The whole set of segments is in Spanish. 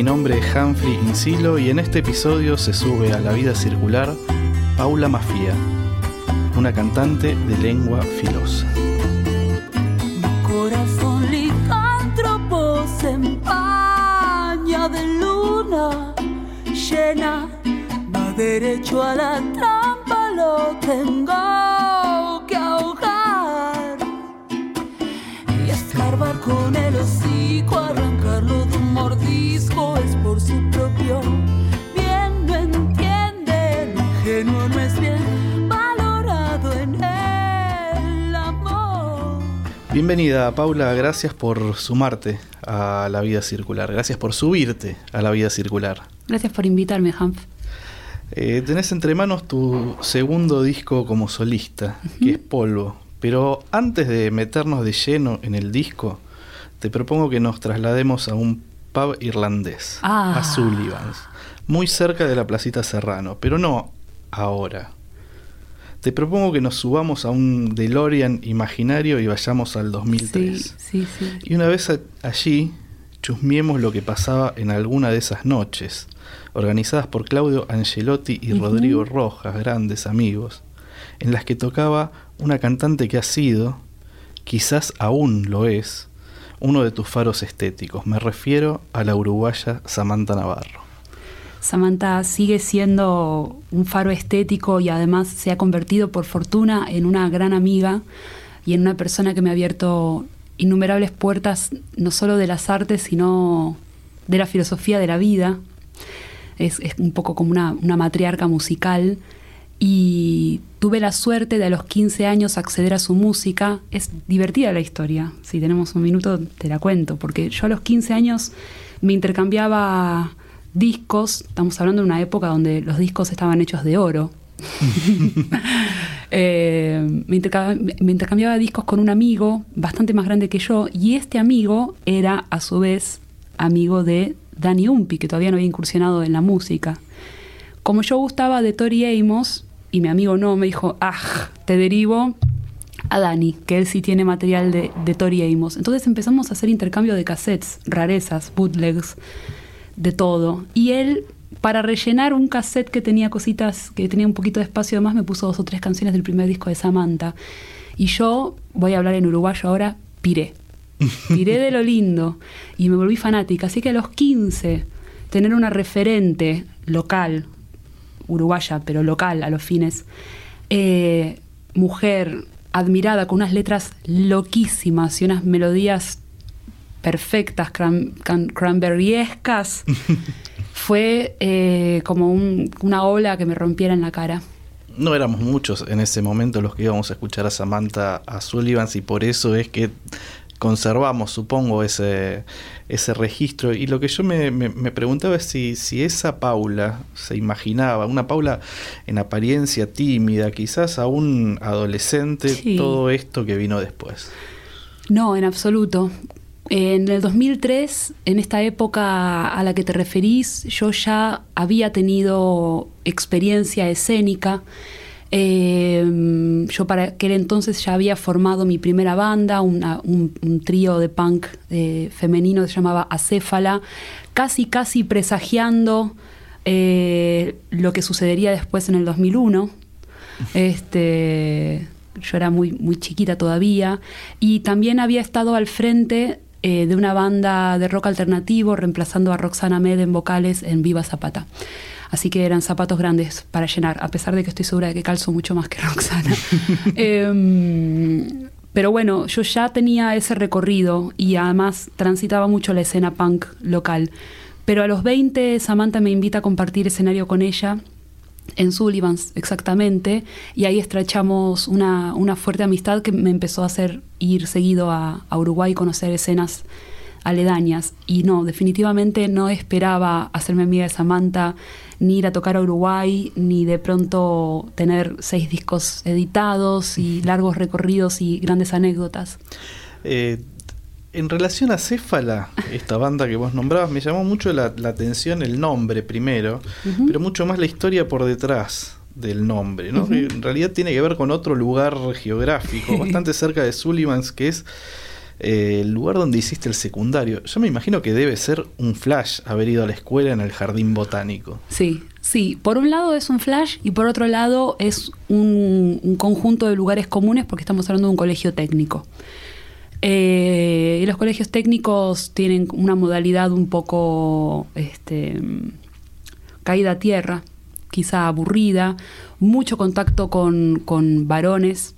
Mi nombre es Humphrey Insilo y en este episodio se sube a la vida circular Paula Mafia, una cantante de lengua filosa. Mi corazón licántropo se empaña de luna llena, va derecho a la trampa, lo tengo con el hocico, arrancarlo de un mordisco, es por su propio bien, no entiende, lo ingenuo no es bien valorado en el amor. Bienvenida Paula, gracias por sumarte a la vida circular, gracias por subirte a la vida circular. Gracias por invitarme, Humph. Eh, tenés entre manos tu segundo disco como solista, que es Polvo. Pero antes de meternos de lleno en el disco, te propongo que nos traslademos a un pub irlandés, Ah. a Sullivan's, muy cerca de la Placita Serrano, pero no ahora. Te propongo que nos subamos a un DeLorean imaginario y vayamos al 2003. Sí, sí, sí. Y una vez allí, chusmiemos lo que pasaba en alguna de esas noches, organizadas por Claudio Angelotti y. Rodrigo Rojas, grandes amigos, en las que tocaba una cantante que ha sido, quizás aún lo es, uno de tus faros estéticos. Me refiero a la uruguaya Samantha Navarro. Samantha sigue siendo un faro estético y además se ha convertido por fortuna en una gran amiga y en una persona que me ha abierto innumerables puertas, no solo de las artes, sino de la filosofía de la vida. Es, un poco como una, una matriarca musical y tuve la suerte de a los 15 años acceder a su música. Es divertida la historia, si tenemos un minuto te la cuento, porque yo a los 15 años me intercambiaba discos, estamos hablando de una época donde los discos estaban hechos de oro. Eh, me, intercambiaba, me intercambiaba discos con un amigo bastante más grande que yo y este amigo era a su vez amigo de Danny Umpi, que todavía no había incursionado en la música. Como yo gustaba de Tori Amos y mi amigo no, me dijo, ah, te derivo a Dani, que él sí tiene material de, Tori Amos. Entonces empezamos a hacer intercambio de cassettes, rarezas, bootlegs, de todo. Y él, para rellenar un cassette que tenía cositas, que tenía un poquito de espacio de más, me puso dos o tres canciones del primer disco de Samantha. Y yo, voy a hablar en uruguayo ahora, piré. Piré de lo lindo y me volví fanática. Así que a los 15, tener una referente local, uruguaya, pero local a los fines, eh, mujer admirada con unas letras loquísimas y unas melodías perfectas, cran, can- cranberriescas, fue eh, como un- una ola que me rompiera en la cara. No éramos muchos en ese momento los que íbamos a escuchar a Samantha a Sullivan's y por eso es que conservamos, supongo, ese, ese registro. Y lo que yo me, me- me preguntaba es si, si esa Paula se imaginaba, una Paula en apariencia tímida, quizás aún adolescente, Sí. todo esto que vino después. No, en absoluto. En el 2003, en esta época a la que te referís, yo ya había tenido experiencia escénica. Eh, yo para aquel entonces ya había formado mi primera banda, un, un trío de punk eh, femenino que se llamaba Acéfala, casi, casi presagiando eh, lo que sucedería después en el 2001. Este, yo era muy, muy chiquita todavía y también había estado al frente eh, de una banda de rock alternativo reemplazando a Roxana Med en vocales en Viva Zapata. Así que eran zapatos grandes para llenar, a pesar de que estoy segura de que calzo mucho más que Roxana. Em, pero bueno, yo ya tenía ese recorrido y además transitaba mucho la escena punk local. Pero a los 20 Samantha me invita a compartir escenario con ella en Sullivan's exactamente, y ahí estrechamos una, una fuerte amistad que me empezó a hacer ir seguido a, a Uruguay y conocer escenas aledañas. Y no, definitivamente no esperaba hacerme amiga de Samantha, ni ir a tocar a Uruguay, ni de pronto tener seis discos editados y largos recorridos y grandes anécdotas. Eh, en relación a Céfala, esta banda que vos nombrabas, me llamó mucho la, atención el nombre primero, pero mucho más la historia por detrás del nombre, ¿no? en realidad tiene que ver con otro lugar geográfico, bastante cerca de Sullivans, que es eh, el lugar donde hiciste el secundario. Yo me imagino que debe ser un flash haber ido a la escuela en el jardín botánico. Sí, sí. Por un lado es un flash y por otro lado es un conjunto de lugares comunes porque estamos hablando de un colegio técnico. Eh, y los colegios técnicos tienen una modalidad un poco este, caída a tierra, quizá aburrida, mucho contacto con, varones,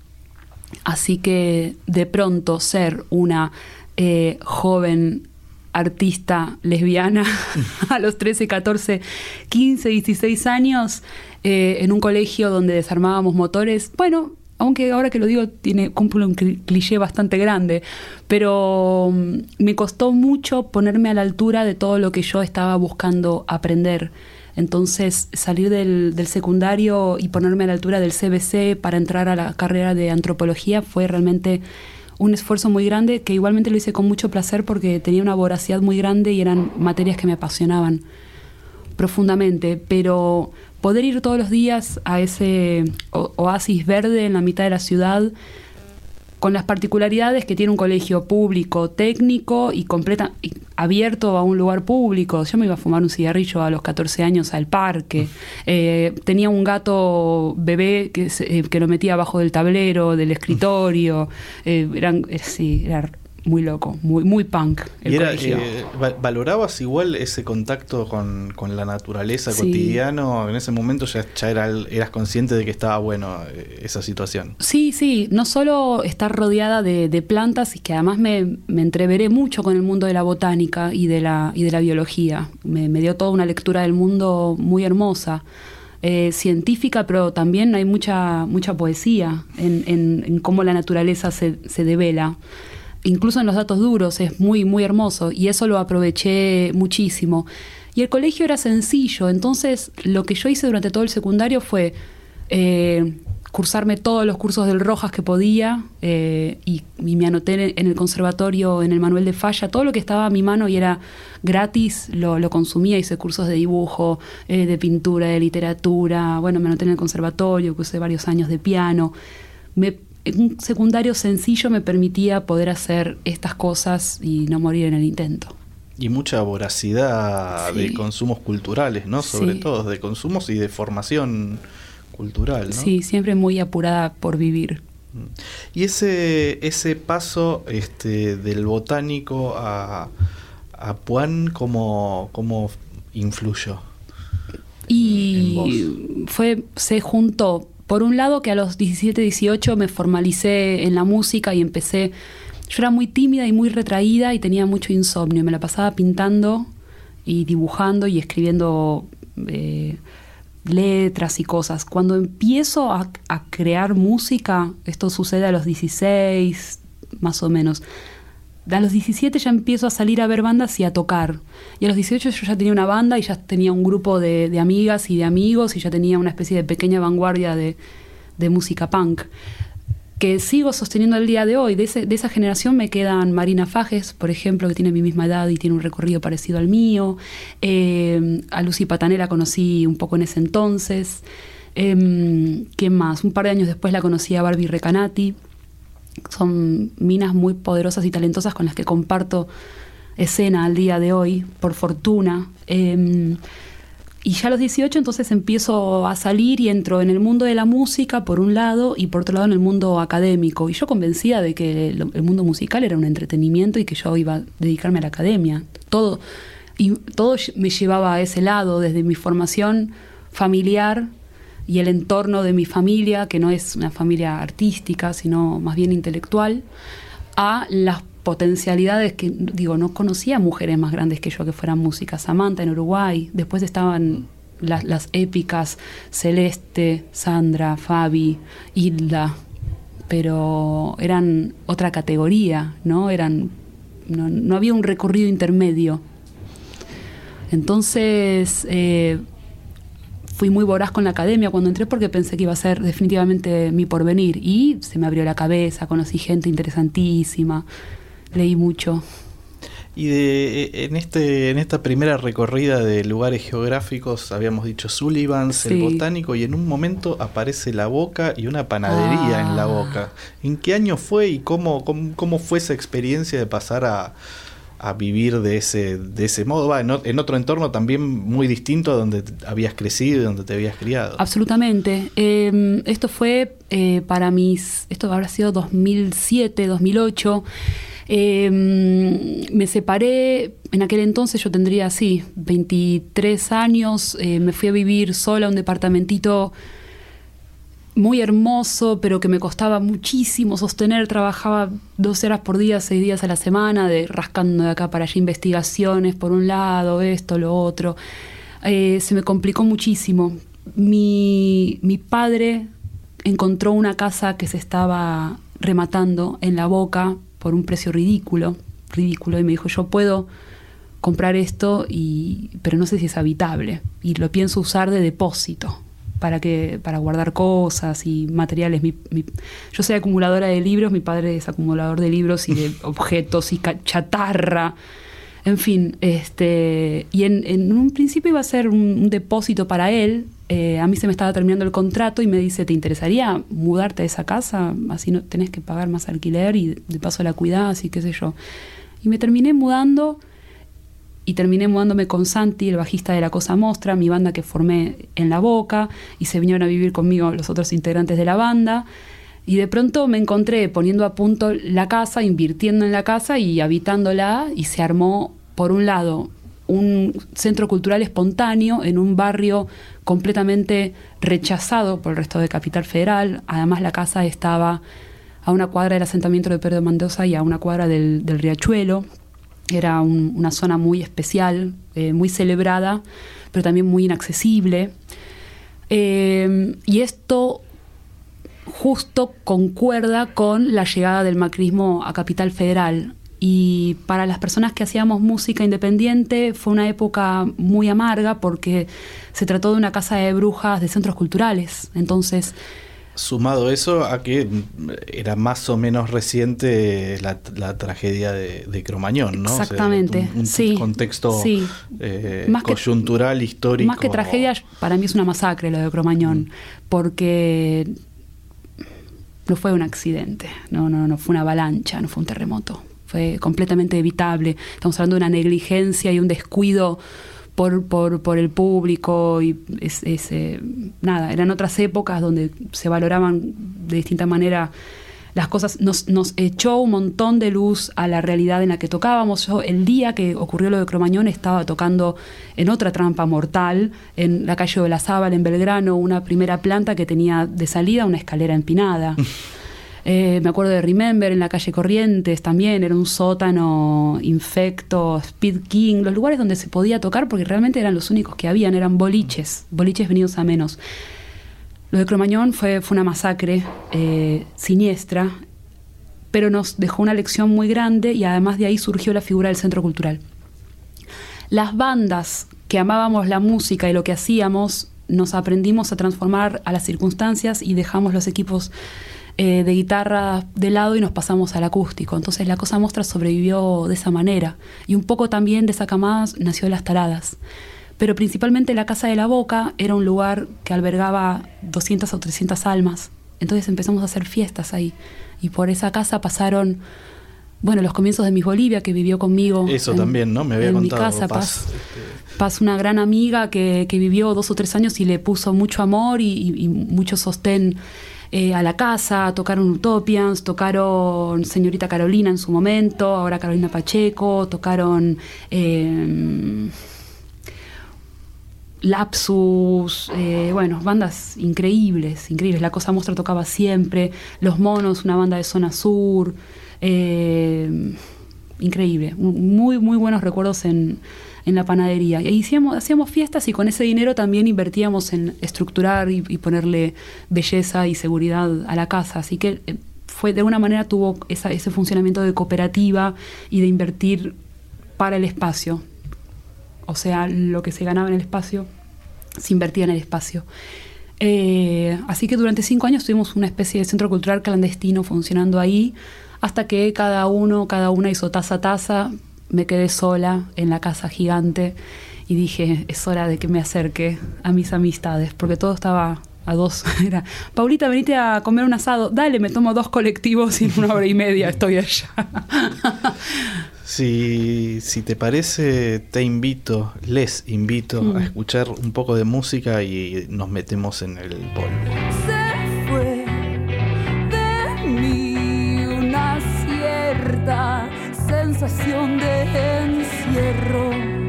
así que de pronto ser una eh, joven artista lesbiana a los 13, 14, 15, 16 años eh, en un colegio donde desarmábamos motores, bueno, aunque ahora que lo digo tiene cumple un cliché bastante grande, pero mm, me costó mucho ponerme a la altura de todo lo que yo estaba buscando aprender. Entonces, salir del, secundario y ponerme a la altura del CBC para entrar a la carrera de antropología fue realmente un esfuerzo muy grande que igualmente lo hice con mucho placer porque tenía una voracidad muy grande y eran materias que me apasionaban profundamente, pero poder ir todos los días a ese oasis verde en la mitad de la ciudad, con las particularidades que tiene un colegio público, técnico y completa, abierto a un lugar público. Yo me iba a fumar un cigarrillo a los 14 años al parque. Eh, tenía un gato bebé que, eh, que, lo metía abajo del tablero, del escritorio. Eh, eran, sí, era muy loco, muy, muy punk. El eh, ¿Valorabas igual ese contacto con, la naturaleza cotidiano? En ese momento ya, ya era, eras consciente de que estaba bueno eh, esa situación. Sí, sí, no solo estar rodeada de, plantas y que además me, me, entreveré mucho con el mundo de la botánica y de la, y de la biología. Me, dio toda una lectura del mundo muy hermosa. Eh, científica, pero también hay mucha, mucha poesía en, en, cómo la naturaleza se, se devela incluso en los datos duros, es muy, muy hermoso y eso lo aproveché muchísimo. Y el colegio era sencillo, entonces lo que yo hice durante todo el secundario fue eh, cursarme todos los cursos del Rojas que podía eh, y, me anoté en el conservatorio, en el Manuel de Falla, todo lo que estaba a mi mano y era gratis, lo, lo consumía, hice cursos de dibujo, eh, de pintura, de literatura, bueno, me anoté en el conservatorio, cursé varios años de piano. Me un secundario sencillo me permitía poder hacer estas cosas y no morir en el intento. Y mucha voracidad de consumos culturales, ¿no? Sobre todo de consumos y de formación cultural, ¿no? Sí, siempre muy apurada por vivir. Mm. Y ese, ese paso este, del botánico a, a Puan, ¿cómo, cómo influyó? Y fue, se juntó por un lado que a los 17, 18 me formalicé en la música y empecé, yo era muy tímida y muy retraída y tenía mucho insomnio, me la pasaba pintando y dibujando y escribiendo eh, letras y cosas. Cuando empiezo a, a crear música, esto sucede a los 16 más o menos, a los 17 ya empiezo a salir a ver bandas y a tocar. Y a los 18 yo ya tenía una banda y ya tenía un grupo de, amigas y de amigos y ya tenía una especie de pequeña vanguardia de, música punk que sigo sosteniendo el día de hoy. De, esa generación me quedan Marina Fajes, por ejemplo, que tiene mi misma edad y tiene un recorrido parecido al mío. Eh, a Lucy Patanera conocí un poco en ese entonces. Eh, ¿Qué más? Un par de años después la conocí a Barbie Recanati son minas muy poderosas y talentosas con las que comparto escena al día de hoy, por fortuna. Em, y ya a los 18 entonces empiezo a salir y entro en el mundo de la música por un lado y por otro lado en el mundo académico. Y yo convencida de que el, mundo musical era un entretenimiento y que yo iba a dedicarme a la academia. Todo, y todo me llevaba a ese lado, desde mi formación familiar y el entorno de mi familia, que no es una familia artística, sino más bien intelectual, a las potencialidades que, digo, no conocía mujeres más grandes que yo que fueran música. Samantha en Uruguay, después estaban las, las épicas Celeste, Sandra, Fabi, Hilda, pero eran otra categoría, ¿no? Eran no, no había un recorrido intermedio. Entonces eh, fui muy voraz con la academia cuando entré porque pensé que iba a ser definitivamente mi porvenir y se me abrió la cabeza, conocí gente interesantísima, leí mucho. Y de, eh, en, este, en esta primera recorrida de lugares geográficos, habíamos dicho Sullivans, el botánico, y en un momento aparece la boca y una panadería en la Ah. boca. ¿En qué año fue y cómo, cómo, cómo fue esa experiencia de pasar a, a vivir de ese, de ese modo? Va, en, en otro entorno también muy distinto a donde habías crecido y donde te habías criado. Absolutamente. Eh, esto fue eh, para mis, esto habrá sido 2007, 2008. Eh, me separé, en aquel entonces yo tendría, sí, 23 años, eh, me fui a vivir sola a un departamentito muy hermoso, pero que me costaba muchísimo sostener. Trabajaba 12 horas por día, 6 días a la semana, de rascando de acá para allá investigaciones, por un lado, esto, lo otro. Eh, se me complicó muchísimo. Mi, mi padre encontró una casa que se estaba rematando en la boca por un precio ridículo, ridículo, y me dijo, yo puedo comprar esto, y, pero no sé si es habitable, y lo pienso usar de depósito para que para guardar cosas y materiales. Mi- mi- yo soy acumuladora de libros, mi padre es acumulador de libros y de objetos y chatarra. En fin, este y en, en un principio iba a ser un, un depósito para él. Eh, a mí se me estaba terminando el contrato y me dice, ¿te interesaría mudarte a esa casa? Así no tenés que pagar más alquiler y de paso la cuidás y qué sé yo. Y me terminé mudando y terminé mudándome con Santi, el bajista de La Cosa Mostra, mi banda que formé en La Boca, y se vinieron a vivir conmigo los otros integrantes de la banda. Y de pronto me encontré poniendo a punto la casa, invirtiendo en la casa y habitándola, y se armó, por un lado, un centro cultural espontáneo en un barrio completamente rechazado por el resto de Capital Federal. Además, la casa estaba a una cuadra del asentamiento de Pedro Mendoza y a una cuadra del, del Riachuelo. Era un- una zona muy especial, eh, muy celebrada, pero también muy inaccesible. Eh, y esto justo concuerda con la llegada del macrismo a Capital Federal. Y para las personas que hacíamos música independiente fue una época muy amarga porque se trató de una casa de brujas de centros culturales. Entonces, Sumado eso a que mm, era más o menos reciente la, la tragedia de, de Cromañón, ¿no? O sea, Exactamente, un, un sí, contexto sí. eh, Más que- coyuntural, histórico. Más que tragedia, para mí es una masacre lo de Cromañón, porque no fue un accidente, no, no, no fue una avalancha, no fue un terremoto, fue completamente evitable. Estamos hablando de una negligencia y un descuido por, por, por el público y es, es, eh, nada, eran otras épocas donde se valoraban de distinta manera las cosas, nos, nos echó un montón de luz a la realidad en la que tocábamos. Yo el día que ocurrió lo de Cromañón estaba tocando en otra trampa mortal, en la calle de la Zábal, en Belgrano, una primera planta que tenía de salida una escalera empinada. Eh, me acuerdo de Remember en la calle Corrientes también, era un sótano infecto, Speed King, los lugares donde se podía tocar porque realmente eran los únicos que habían, eran boliches, boliches venidos a menos. Lo de Cromañón fue, fue una masacre eh, siniestra, pero nos dejó una lección muy grande y además de ahí surgió la figura del centro cultural. Las bandas que amábamos la música y lo que hacíamos, nos aprendimos a transformar a las circunstancias y dejamos los equipos eh, de guitarra de lado y nos pasamos al acústico. Entonces la cosa mostra sobrevivió de esa manera. Y un poco también de esa camada nació Las Taradas. Pero principalmente la Casa de la Boca era un lugar que albergaba 200 o 300 almas. Entonces empezamos a hacer fiestas ahí. Y por esa casa pasaron, bueno, los comienzos de Miss Bolivia, que vivió conmigo. Eso en- también, ¿no? Me había en contado. mi casa, Paz, Paz. este, Paz, una gran amiga que, que vivió dos o tres años y le puso mucho amor y, y- y mucho sostén eh, a la casa. Tocaron Utopians, tocaron Señorita Carolina en su momento, ahora Carolina Pacheco, tocaron eh, Lapsus, eh, bueno, bandas increíbles, increíbles. La Cosa Mostra tocaba siempre, Los Monos, una banda de zona sur. eh, increíble, muy, muy buenos recuerdos en, en la panadería. Y hacíamos, hacíamos fiestas y con ese dinero también invertíamos en estructurar y, ponerle belleza y seguridad a la casa. Así que eh, fue de alguna manera tuvo ese funcionamiento de cooperativa y de invertir para el espacio. O sea, lo que se ganaba en el espacio se invertía en el espacio. Eh, así que durante cinco años tuvimos una especie de centro cultural clandestino funcionando ahí, hasta que cada uno, cada una hizo taza taza. Me quedé sola en la casa gigante y dije, es hora de que me acerque a mis amistades, porque todo estaba a dos. Era, Paulita, venite a comer un asado. Dale, me tomo dos colectivos y en una hora y media estoy allá. Si, si te parece, te invito, les invito Mm. a escuchar un poco de música y nos metemos en el polvo. Sensación de encierro.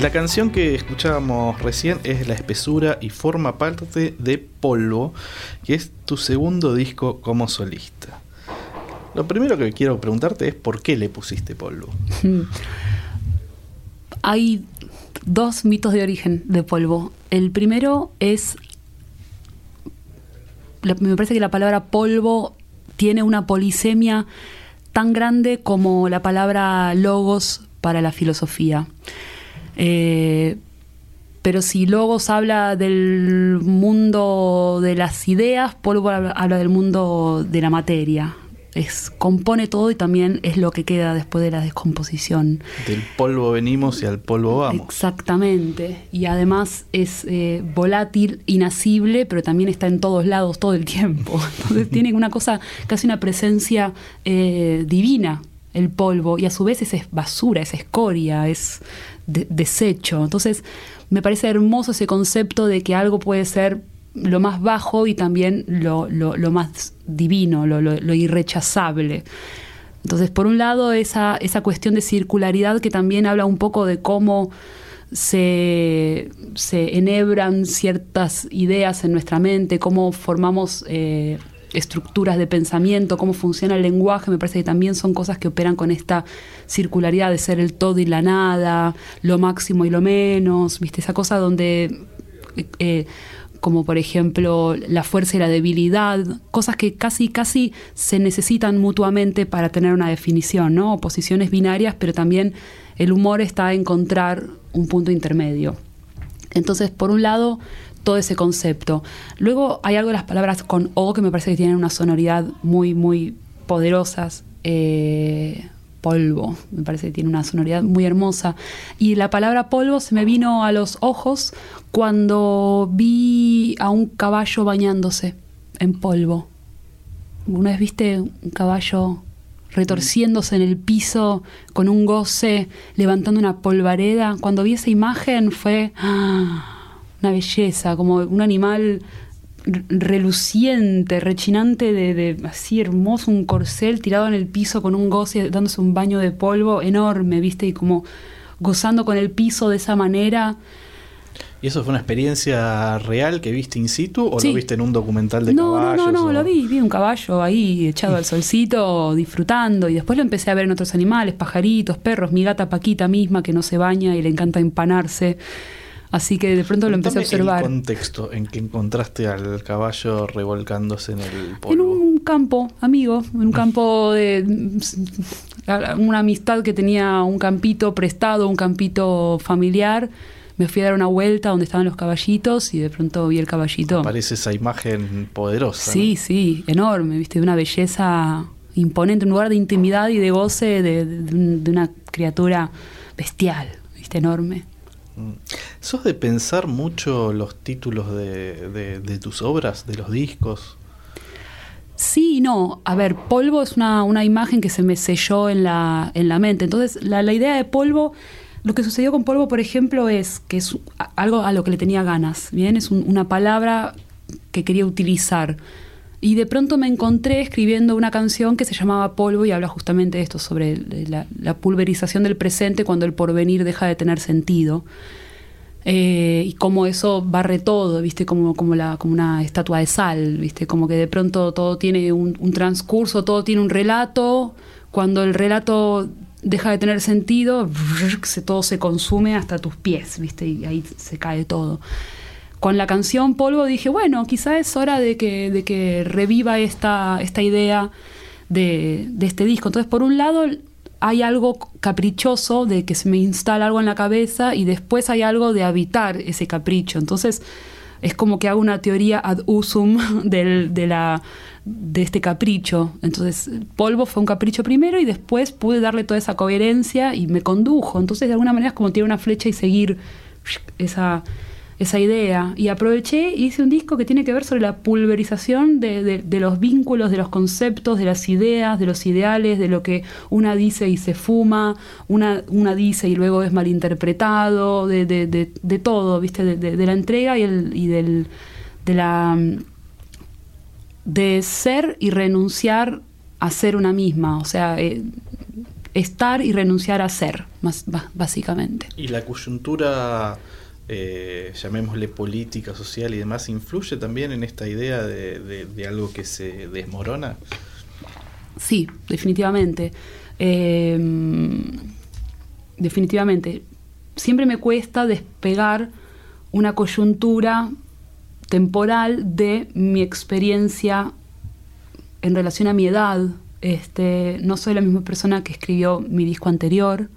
La canción que escuchábamos recién es La espesura y forma parte de Polvo, que es tu segundo disco como solista. Lo primero que quiero preguntarte es por qué le pusiste polvo. Hay dos mitos de origen de polvo. El primero es, me parece que la palabra polvo tiene una polisemia tan grande como la palabra logos para la filosofía. Eh, pero si Logos habla del mundo de las ideas, Polvo habla, del mundo de la materia. Es, compone todo y también es lo que queda después de la descomposición. Del polvo venimos y al polvo vamos. Exactamente. Y además es eh, volátil, inacible, pero también está en todos lados todo el tiempo. Entonces tiene una cosa, casi una presencia eh, divina el polvo y a su vez es basura, es escoria, es de- desecho. Entonces me parece hermoso ese concepto de que algo puede ser lo más bajo y también lo, lo- más divino, lo irrechazable. Entonces, por un lado, esa, esa cuestión de circularidad que también habla un poco de cómo se, se enhebran ciertas ideas en nuestra mente, cómo formamos eh, estructuras de pensamiento, cómo funciona el lenguaje, me parece que también son cosas que operan con esta circularidad de ser el todo y la nada, lo máximo y lo menos, ¿viste? Esa cosa donde... eh, como por ejemplo la fuerza y la debilidad, cosas que casi casi se necesitan mutuamente para tener una definición, ¿no? Oposiciones binarias, pero también el humor está a encontrar un punto intermedio. Entonces, por un lado, todo ese concepto. Luego hay algo de las palabras con O que me parece que tienen una sonoridad muy, muy poderosas. Eh, polvo, me parece que tiene una sonoridad muy hermosa. Y la palabra polvo se me vino a los ojos cuando vi a un caballo bañándose en polvo. Una vez viste un caballo retorciéndose en el piso con un goce, levantando una polvareda. Cuando vi esa imagen fue ¡ah! Una belleza, como un animal reluciente, rechinante de, de así hermoso, un corcel tirado en el piso con un goce, dándose un baño de polvo enorme, viste, y como gozando con el piso de esa manera. ¿Y eso fue una experiencia real que viste in situ o Sí. lo viste en un documental de no, caballos? no, no, no, o- lo vi, vi un caballo ahí echado al solcito, disfrutando, y después lo empecé a ver en otros animales, pajaritos, perros, mi gata Paquita misma que no se baña y le encanta empanarse. Así que de pronto lo empecé a observar. el contexto en que encontraste al caballo revolcándose en el En polvo. un campo, amigo, en un campo de una amistad que tenía un campito prestado, un campito familiar. Me fui a dar una vuelta donde estaban los caballitos y de pronto vi el caballito. Aparece esa imagen poderosa. Sí, ¿no? sí, enorme, viste, de una belleza imponente, un lugar de intimidad y de goce de, de de una criatura bestial, viste, enorme. ¿Sos de pensar mucho los títulos de, tus obras, de los discos? Sí, y no. A ver, polvo es una, una imagen que se me selló en la, en la mente. Entonces, la, la idea de polvo, lo que sucedió con polvo, por ejemplo, es que es algo a lo que le tenía ganas. Bien, es un- una palabra que quería utilizar. Y de pronto me encontré escribiendo una canción que se llamaba Polvo y habla justamente de esto, sobre la, pulverización del presente cuando el porvenir deja de tener sentido. Eh, y cómo eso barre todo, ¿viste? Como, como, la, como una estatua de sal, ¿viste? Como que de pronto todo tiene un, un transcurso, todo tiene un relato. Cuando el relato deja de tener sentido, se, todo se consume hasta tus pies, ¿viste? Y ahí se cae todo. Con la canción Polvo dije, bueno, quizá es hora de que, de que reviva esta, esta idea de, de este disco. Entonces, por un lado, hay algo caprichoso de que se me instala algo en la cabeza y después hay algo de habitar ese capricho. Entonces, es como que hago una teoría ad usum del- de, la, de este capricho. Entonces, polvo fue un capricho primero y después pude darle toda esa coherencia y me condujo. Entonces, de alguna manera es como tirar una flecha y seguir esa, esa idea. Y aproveché y hice un disco que tiene que ver sobre la pulverización de, de- los vínculos, de los conceptos, de las ideas, de los ideales, de lo que una dice y se fuma, una, una dice y luego es malinterpretado, de, de, todo, ¿viste? De, la entrega y, el, y del, de la de ser y renunciar a ser una misma, o sea, eh, estar y renunciar a ser, más, básicamente. Y la coyuntura, eh, llamémosle política, social y demás, influye también en esta idea de, algo que se desmorona. Sí, definitivamente. Eh, definitivamente. Siempre me cuesta despegar una coyuntura temporal de mi experiencia en relación a mi edad. Este, no soy la misma persona que escribió mi disco anterior,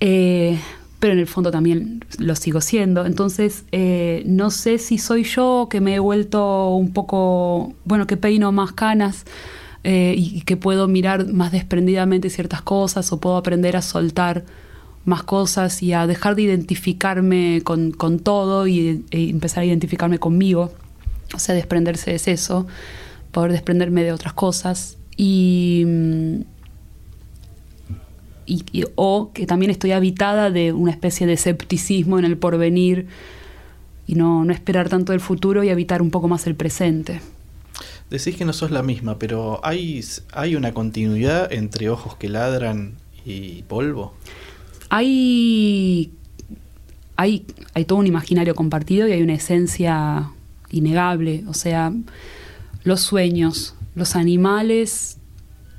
eh, pero en el fondo también lo sigo siendo. Entonces, eh, no sé si soy yo que me he vuelto un poco, bueno, que peino más canas eh, y, y que puedo mirar más desprendidamente ciertas cosas o puedo aprender a soltar más cosas y a dejar de identificarme con, con todo y e empezar a identificarme conmigo. O sea, desprenderse es eso, poder desprenderme de otras cosas. Y, mm, y- y- o que también estoy habitada de una especie de escepticismo en el porvenir y no, no esperar tanto del futuro y habitar un poco más el presente. Decís que no sos la misma, pero ¿hay, hay una continuidad entre ojos que ladran y polvo? Hay, hay, hay todo un imaginario compartido y hay una esencia innegable. O sea, los sueños, los animales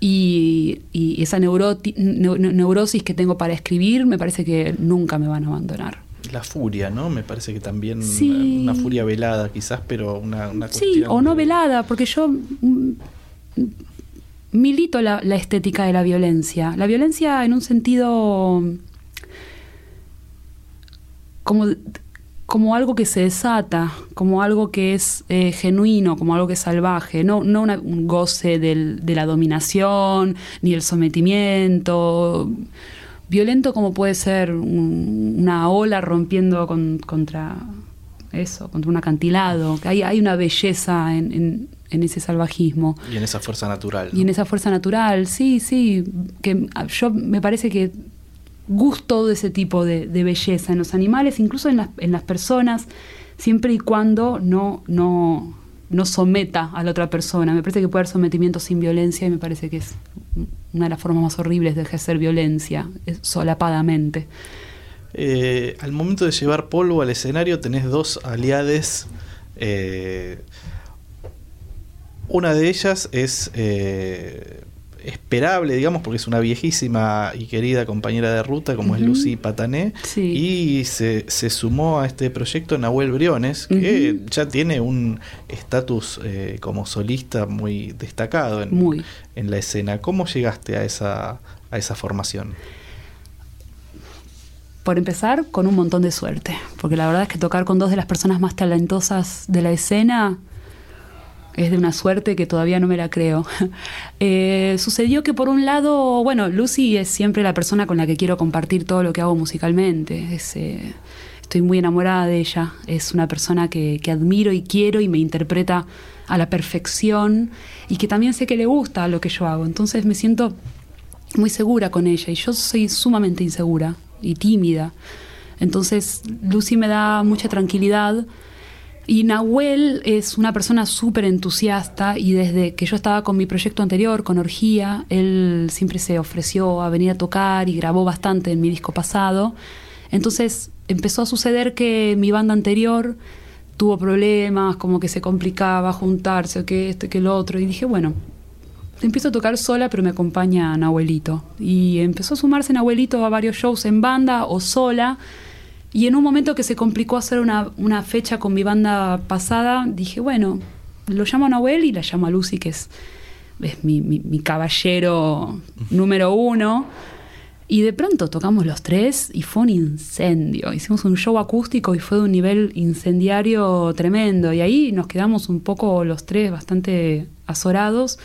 y, y esa neuroti- neu- neu- neurosis que tengo para escribir me parece que nunca me van a abandonar. La furia, ¿no? Me parece que también Sí. una furia velada quizás, pero una, una Sí, o no velada, porque yo milito la, la estética de la violencia. La violencia en un sentido como, como algo que se desata, como algo que es eh, genuino, como algo que es salvaje, no, no una- un goce del- de la dominación ni el sometimiento. Violento como puede ser un- una ola rompiendo con- contra eso, contra un acantilado. Hay, hay una belleza en, en- en ese salvajismo. Y en esa fuerza natural. Y en esa fuerza natural, sí, sí, que ah, yo me parece que gusto de ese tipo de, belleza en los animales, incluso en las, personas, siempre y cuando no, no, no someta a la otra persona. Me parece que puede haber sometimiento sin violencia y me parece que es una de las formas más horribles de ejercer violencia, solapadamente. Eh, al momento de llevar polvo al escenario tenés dos aliades. eh, una de ellas es eh, esperable, digamos, porque es una viejísima y querida compañera de ruta como es. Lucy Patané. Sí. Y se, se sumó a este proyecto Nahuel Briones, que ya tiene un estatus eh, como solista muy destacado en, Muy. en la escena. ¿Cómo llegaste a esa, a esa formación? Por empezar, con un montón de suerte, porque la verdad es que tocar con dos de las personas más talentosas de la escena es de una suerte que todavía no me la creo. Eh, sucedió que por un lado, bueno, Lucy es siempre la persona con la que quiero compartir todo lo que hago musicalmente. Eh, estoy muy enamorada de ella. Es una persona que, que admiro y quiero y me interpreta a la perfección y que también sé que le gusta lo que yo hago. Entonces me siento muy segura con ella y yo soy sumamente insegura y tímida. Entonces Lucy me da mucha tranquilidad. Y Nahuel es una persona súper entusiasta y desde que yo estaba con mi proyecto anterior, con Orgía, él siempre se ofreció a venir a tocar y grabó bastante en mi disco pasado. Entonces empezó a suceder que mi banda anterior tuvo problemas, como que se complicaba juntarse, que esto, que lo otro. Y dije, bueno, empiezo a tocar sola, pero me acompaña Nahuelito. Y empezó a sumarse Nahuelito a varios shows en banda o sola. Y en un momento que se complicó hacer una, una fecha con mi banda pasada, dije, bueno, lo llamo a Nahuel y la llamo a Lucy, que es, es mi, mi- mi caballero número uno. Y de pronto tocamos los tres y fue un incendio. Hicimos un show acústico y fue de un nivel incendiario tremendo. Y ahí nos quedamos un poco los tres bastante azorados.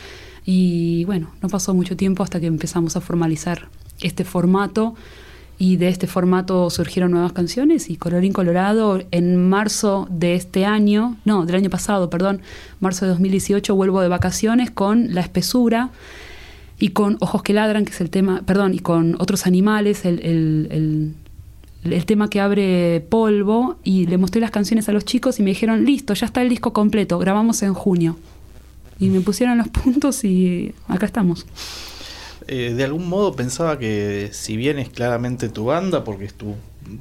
Y bueno, no pasó mucho tiempo hasta que empezamos a formalizar este formato. Y de este formato surgieron nuevas canciones. Y Colorín Colorado, en marzo de este año, no, del año pasado, perdón, marzo de 2018, vuelvo de vacaciones con La Espesura y con Ojos que Ladran, que es el tema, perdón, y con Otros Animales, el, el- el- tema que abre Polvo, y le mostré las canciones a los chicos y me dijeron, listo, ya está el disco completo, grabamos en junio. Y me pusieron los puntos y acá estamos. Eh, de algún modo pensaba que si bien es claramente tu banda, porque es tu,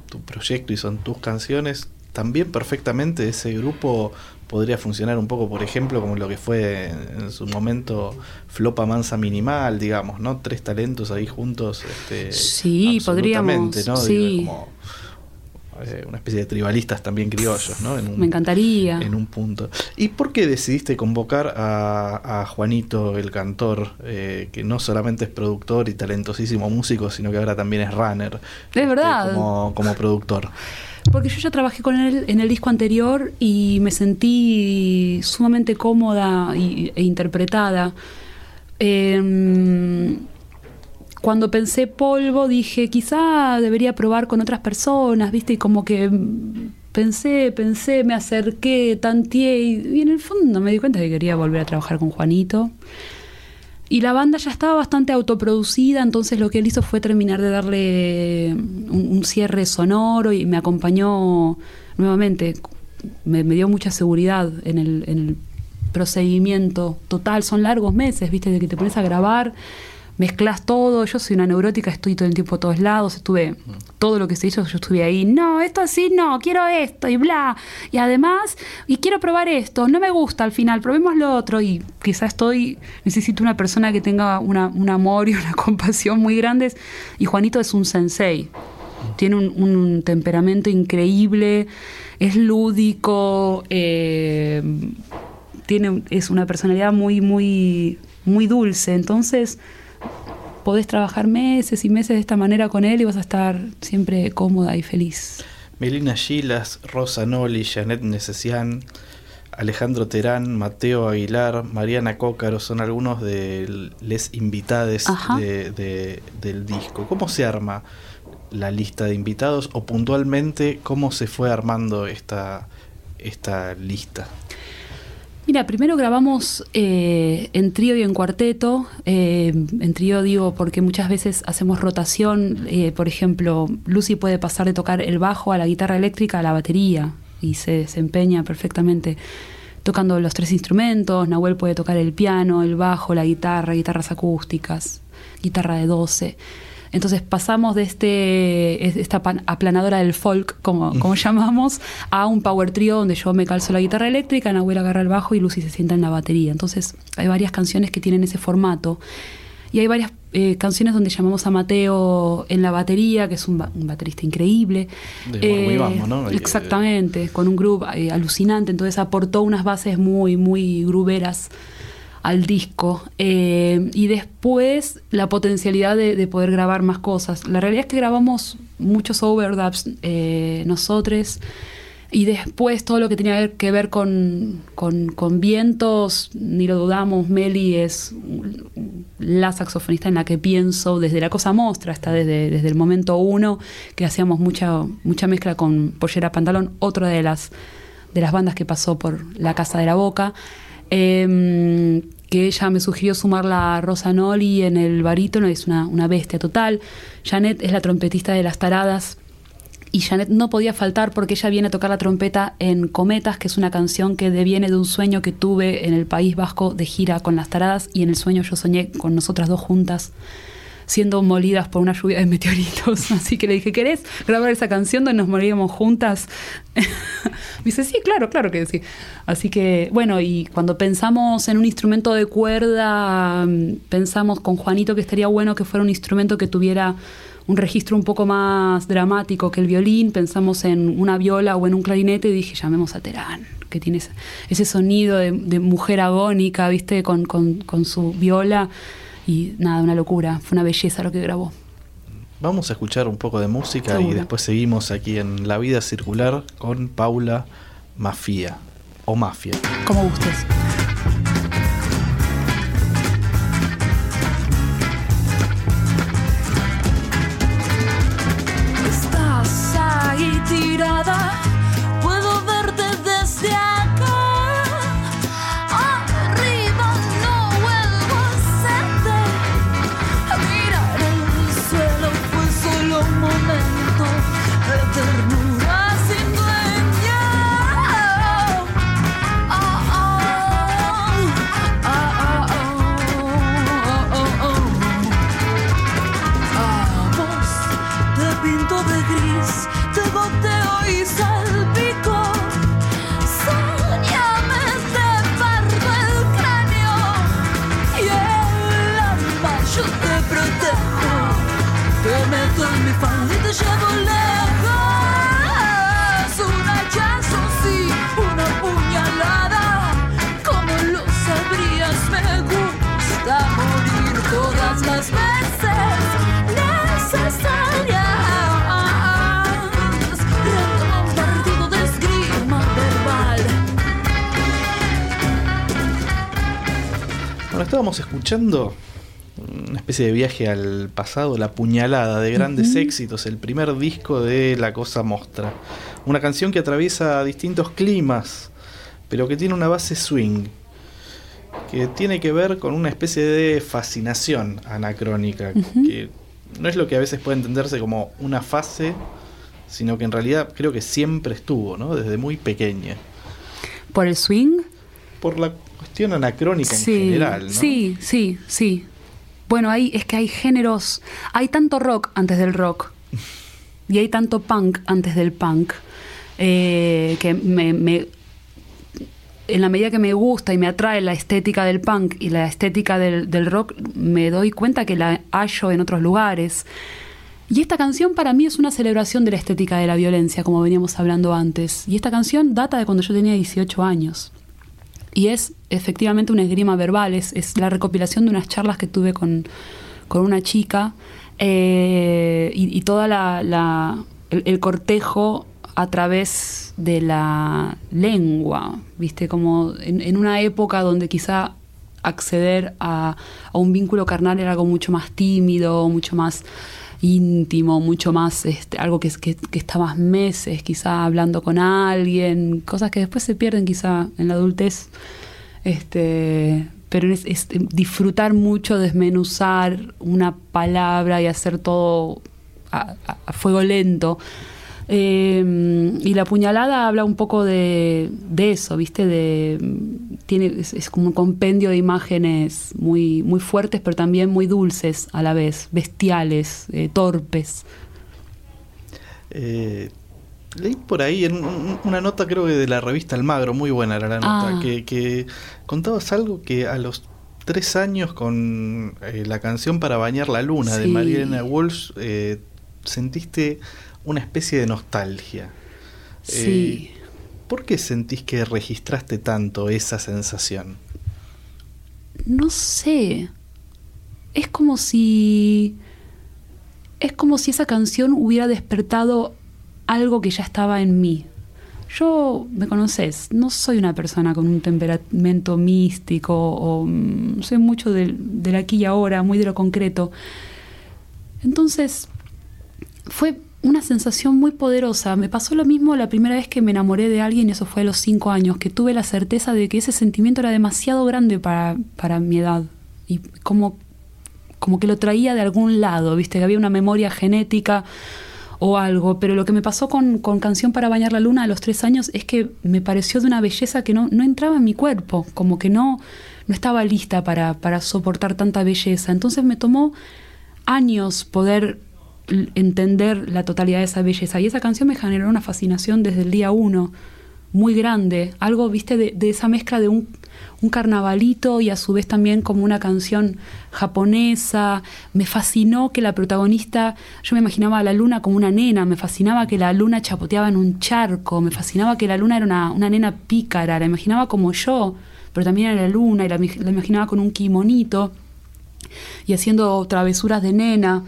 tu proyecto y son tus canciones, también perfectamente ese grupo podría funcionar un poco, por ejemplo, como lo que fue en, su momento Flopa Mansa Minimal, digamos, ¿no? Tres talentos ahí juntos. Este, Sí, podríamos, ¿no? sí. Digo, como, eh, una especie de tribalistas también criollos, ¿no? En un- Me encantaría. en un punto. ¿Y por qué decidiste convocar a, a Juanito, el cantor, eh, que no solamente es productor y talentosísimo músico, sino que ahora también es runner? este, verdad. Como, como productor. Porque yo ya trabajé con él en el disco anterior y me sentí sumamente cómoda y- e interpretada. Em, cuando pensé polvo dije, quizá debería probar con otras personas, ¿viste? Y como que mm, pensé, pensé, me acerqué, tanteé y, en el fondo me di cuenta que quería volver a trabajar con Juanito. Y la banda ya estaba bastante autoproducida, entonces lo que él hizo fue terminar de darle un, un cierre sonoro y me acompañó nuevamente. Me, dio mucha seguridad en el procedimiento total. Son largos meses, ¿viste? De que te pones a grabar, mezclas todo. Yo soy una neurótica, estoy todo el tiempo a todos lados. Estuve, todo lo que se hizo, yo estuve ahí. No, esto así no, quiero esto y bla. Y además, y quiero probar esto. No me gusta al final, probemos lo otro. Y quizás estoy, necesito una persona que tenga una, un amor y una compasión muy grandes. Y Juanito es un sensei. Tiene un, un temperamento increíble, es lúdico, eh, tiene, es una personalidad muy, muy, muy dulce. Entonces, podés trabajar meses y meses de esta manera con él y vas a estar siempre cómoda y feliz. Melina Gilas, Rosa Noli, Janet Necesian, Alejandro Terán, Mateo Aguilar, Mariana Cócaro son algunos de les invitades de- de- del disco. ¿Cómo se arma la lista de invitados o puntualmente cómo se fue armando esta, esta lista? Mira, primero grabamos eh, en trío y en cuarteto. Eh, en trío digo porque muchas veces hacemos rotación. eh, por ejemplo, Lucy puede pasar de tocar el bajo a la guitarra eléctrica a la batería y se desempeña perfectamente tocando los tres instrumentos. Nahuel puede tocar el piano, el bajo, la guitarra, guitarras acústicas, guitarra de 12. Entonces pasamos de este es- esta aplanadora del folk, como, como llamamos, a un power trio donde yo me calzo la guitarra eléctrica, Nahuel agarra el bajo y Lucy se sienta en la batería. Entonces hay varias canciones que tienen ese formato. Y hay varias eh, canciones donde llamamos a Mateo en la batería, que es un, ba- un baterista increíble. De y Mambo, ¿no? Eh, Exactamente, con un groove eh, alucinante. Entonces aportó unas bases muy, muy gruberas al disco. Eh, y después la potencialidad de, de poder grabar más cosas. La realidad es que grabamos muchos overdubs eh, nosotros. Y después todo lo que tenía que ver con, con- vientos, ni lo dudamos, Meli es la saxofonista en la que pienso desde la cosa mostra, hasta desde, desde el momento uno, que hacíamos mucha, mucha mezcla con Pollera Pantalón, otra de las, de las bandas que pasó por la Casa de la Boca. Em, que ella me sugirió sumarla a Rosa Noli en el barítono, es una, una bestia total. Janet es la trompetista de Las Taradas, y Janet no podía faltar porque ella viene a tocar la trompeta en Cometas, que es una canción que deviene de un sueño que tuve en el País Vasco de gira con las taradas y en el sueño yo soñé con nosotras dos juntas siendo molidas por una lluvia de meteoritos. Así que le dije, ¿querés grabar esa canción donde nos moríamos juntas? Me dice, sí, claro, claro que sí. Así que, bueno, y cuando pensamos en un instrumento de cuerda, mm, pensamos con Juanito que estaría bueno que fuera un instrumento que tuviera un registro un poco más dramático que el violín, pensamos en una viola o en un clarinete y dije, llamemos a Terán, que tiene ese, sonido de, mujer agónica, viste, con, con su viola. Y nada, una locura, fue una belleza lo que grabó. Vamos a escuchar un poco de música y después seguimos aquí en La Vida Circular con Paula Mafia o Mafia. Como gustes. Llevo lejos. Un hachazo, sí, una puñalada. Como lo sabrías, me gusta morir todas las veces necesarias. Retoma un partido de esgrima verbal. Bueno, estábamos escuchando una especie de viaje al pasado, La Puñalada, de grandes éxitos, el primer disco de La Cosa Mostra. Una canción que atraviesa distintos climas, pero que tiene una base swing, que tiene que ver con una especie de fascinación anacrónica, que no es lo que a veces puede entenderse como una fase, sino que en realidad creo que siempre estuvo, ¿no? Desde muy pequeña. ¿Por el swing? Por la cuestión anacrónica en general, ¿no? sí, sí, sí. Bueno, ahí es que hay géneros, hay tanto rock antes del rock y hay tanto punk antes del punk eh, que en la medida que me gusta y me atrae la estética del punk y la estética del, del rock, me doy cuenta que la hallo en otros lugares. Y esta canción para mí es una celebración de la estética de la violencia, como veníamos hablando antes. Y esta canción data de cuando yo tenía 18 años. Y es efectivamente una esgrima verbal, es, la recopilación de unas charlas que tuve con, con una chica eh, y, y toda la, el cortejo a través de la lengua, viste, como en, en una época donde quizá acceder a, a un vínculo carnal era algo mucho más tímido, mucho más íntimo, mucho más este, algo que, que, que estabas meses quizá hablando con alguien, cosas que después se pierden quizá en la adultez. Este, pero es, es disfrutar mucho, desmenuzar una palabra y hacer todo a fuego lento. Eh, y la puñalada habla un poco de, de eso, ¿viste? De, tiene, es, es como un compendio de imágenes muy, muy fuertes, pero también muy dulces a la vez, bestiales, eh, torpes. Eh, leí por ahí en un- una nota, creo que de la revista Almagro, muy buena era la nota, Ah. que, que contabas algo que a los tres años con eh, la canción Para Bañar la Luna de Sí. Marielena Walsh eh, sentiste una especie de nostalgia. Sí. Eh, ¿Por qué sentís que registraste tanto esa sensación? no sé. Es como si. Es como si esa canción hubiera despertado algo que ya estaba en mí. Yo, me conoces, no soy una persona con un temperamento místico o mm, soy mucho del, del aquí y ahora, muy de lo concreto. Entonces, fue una sensación muy poderosa. Me pasó lo mismo la primera vez que me enamoré de alguien, eso fue a los cinco años, que tuve la certeza de que ese sentimiento era demasiado grande para, para mi edad. Y como, como que lo traía de algún lado, viste, que había una memoria genética o algo. Pero lo que me pasó con, con Canción para Bañar la Luna a los tres años es que me pareció de una belleza que no, no entraba en mi cuerpo, como que no, no estaba lista para, para soportar tanta belleza. Entonces me tomó años poder entender la totalidad de esa belleza. Y esa canción me generó una fascinación desde el día uno, muy grande. Algo, viste, de, de esa mezcla de un, un carnavalito y a su vez también como una canción japonesa. Me fascinó que la protagonista, yo me imaginaba a la luna como una nena, me fascinaba que la luna chapoteaba en un charco, me fascinaba que la luna era una, una nena pícara, la imaginaba como yo, pero también era la luna y la, la imaginaba con un kimonito y haciendo travesuras de nena.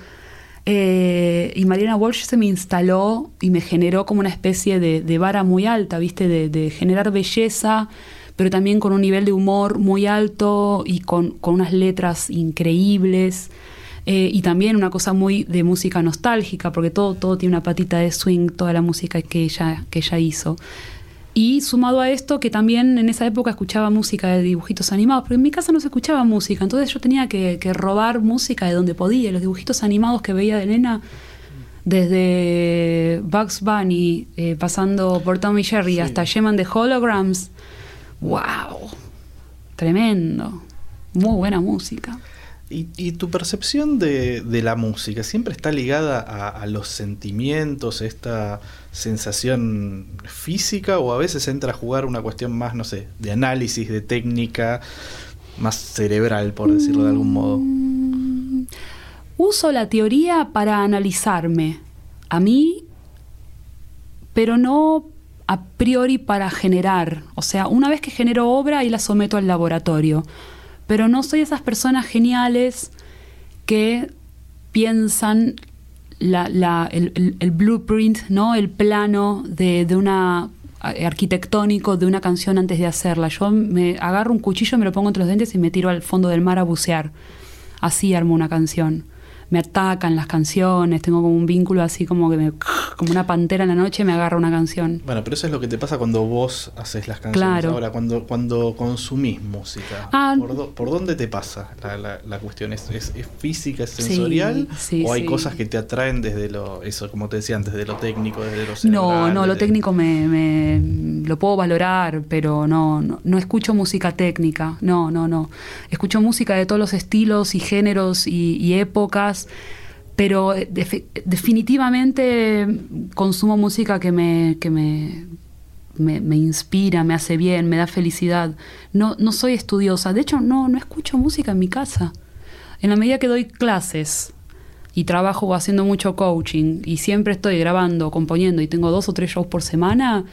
Eh, y Mariana Walsh se me instaló y me generó como una especie de, vara muy alta, ¿viste? De, generar belleza, pero también con un nivel de humor muy alto y con, con unas letras increíbles. Eh, y también una cosa muy de música nostálgica, porque todo, todo tiene una patita de swing, toda la música que ella, que ella hizo. Y sumado a esto, que también en esa época escuchaba música de dibujitos animados, porque en mi casa no se escuchaba música, entonces yo tenía que, que robar música de donde podía. y Los dibujitos animados que veía de nena, desde Bugs Bunny, eh, pasando por Tommy Jerry hasta Geman de Holograms, ¡wow! Tremendo. Muy buena música. ¿Y, y tu percepción de, la música siempre está ligada a, a los sentimientos, esta sensación física o a veces entra a jugar una cuestión más, no sé, de análisis, de técnica, más cerebral, por decirlo de algún modo? Mm, Uso la teoría para analizarme a mí, pero no a priori para generar. O sea, una vez que genero obra y la someto al laboratorio. Pero no soy esas personas geniales que piensan la- la- el, el- el blueprint, ¿no? el plano de, de una eh, arquitectónico de una canción antes de hacerla. Yo me agarro un cuchillo, me lo pongo entre los dientes y me tiro al fondo del mar a bucear. Así armo una canción. Me atacan las canciones, tengo como un vínculo así como que me, como una pantera en la noche me agarra una canción. Bueno, pero eso es lo que te pasa cuando vos haces las canciones. Claro. Ahora, cuando, cuando consumís música, Ah. ¿por, do- por dónde te pasa la, la- la cuestión? ¿Es, es, es física, es sensorial? sí, ¿O hay sí. cosas que te atraen desde lo, eso, como te decía antes, de lo técnico, desde lo No, cerebral, no, lo técnico me, me- lo puedo valorar, pero no, no, no escucho música técnica, no, no, no. Escucho música de todos los estilos y géneros y, y épocas, pero eh, defi- definitivamente consumo música que me, que me, me inspira, me hace bien, me da felicidad. No, no soy estudiosa, de hecho no, no escucho música en mi casa. En la medida que doy clases y trabajo haciendo mucho coaching y siempre estoy grabando, componiendo y tengo dos o tres shows por semana,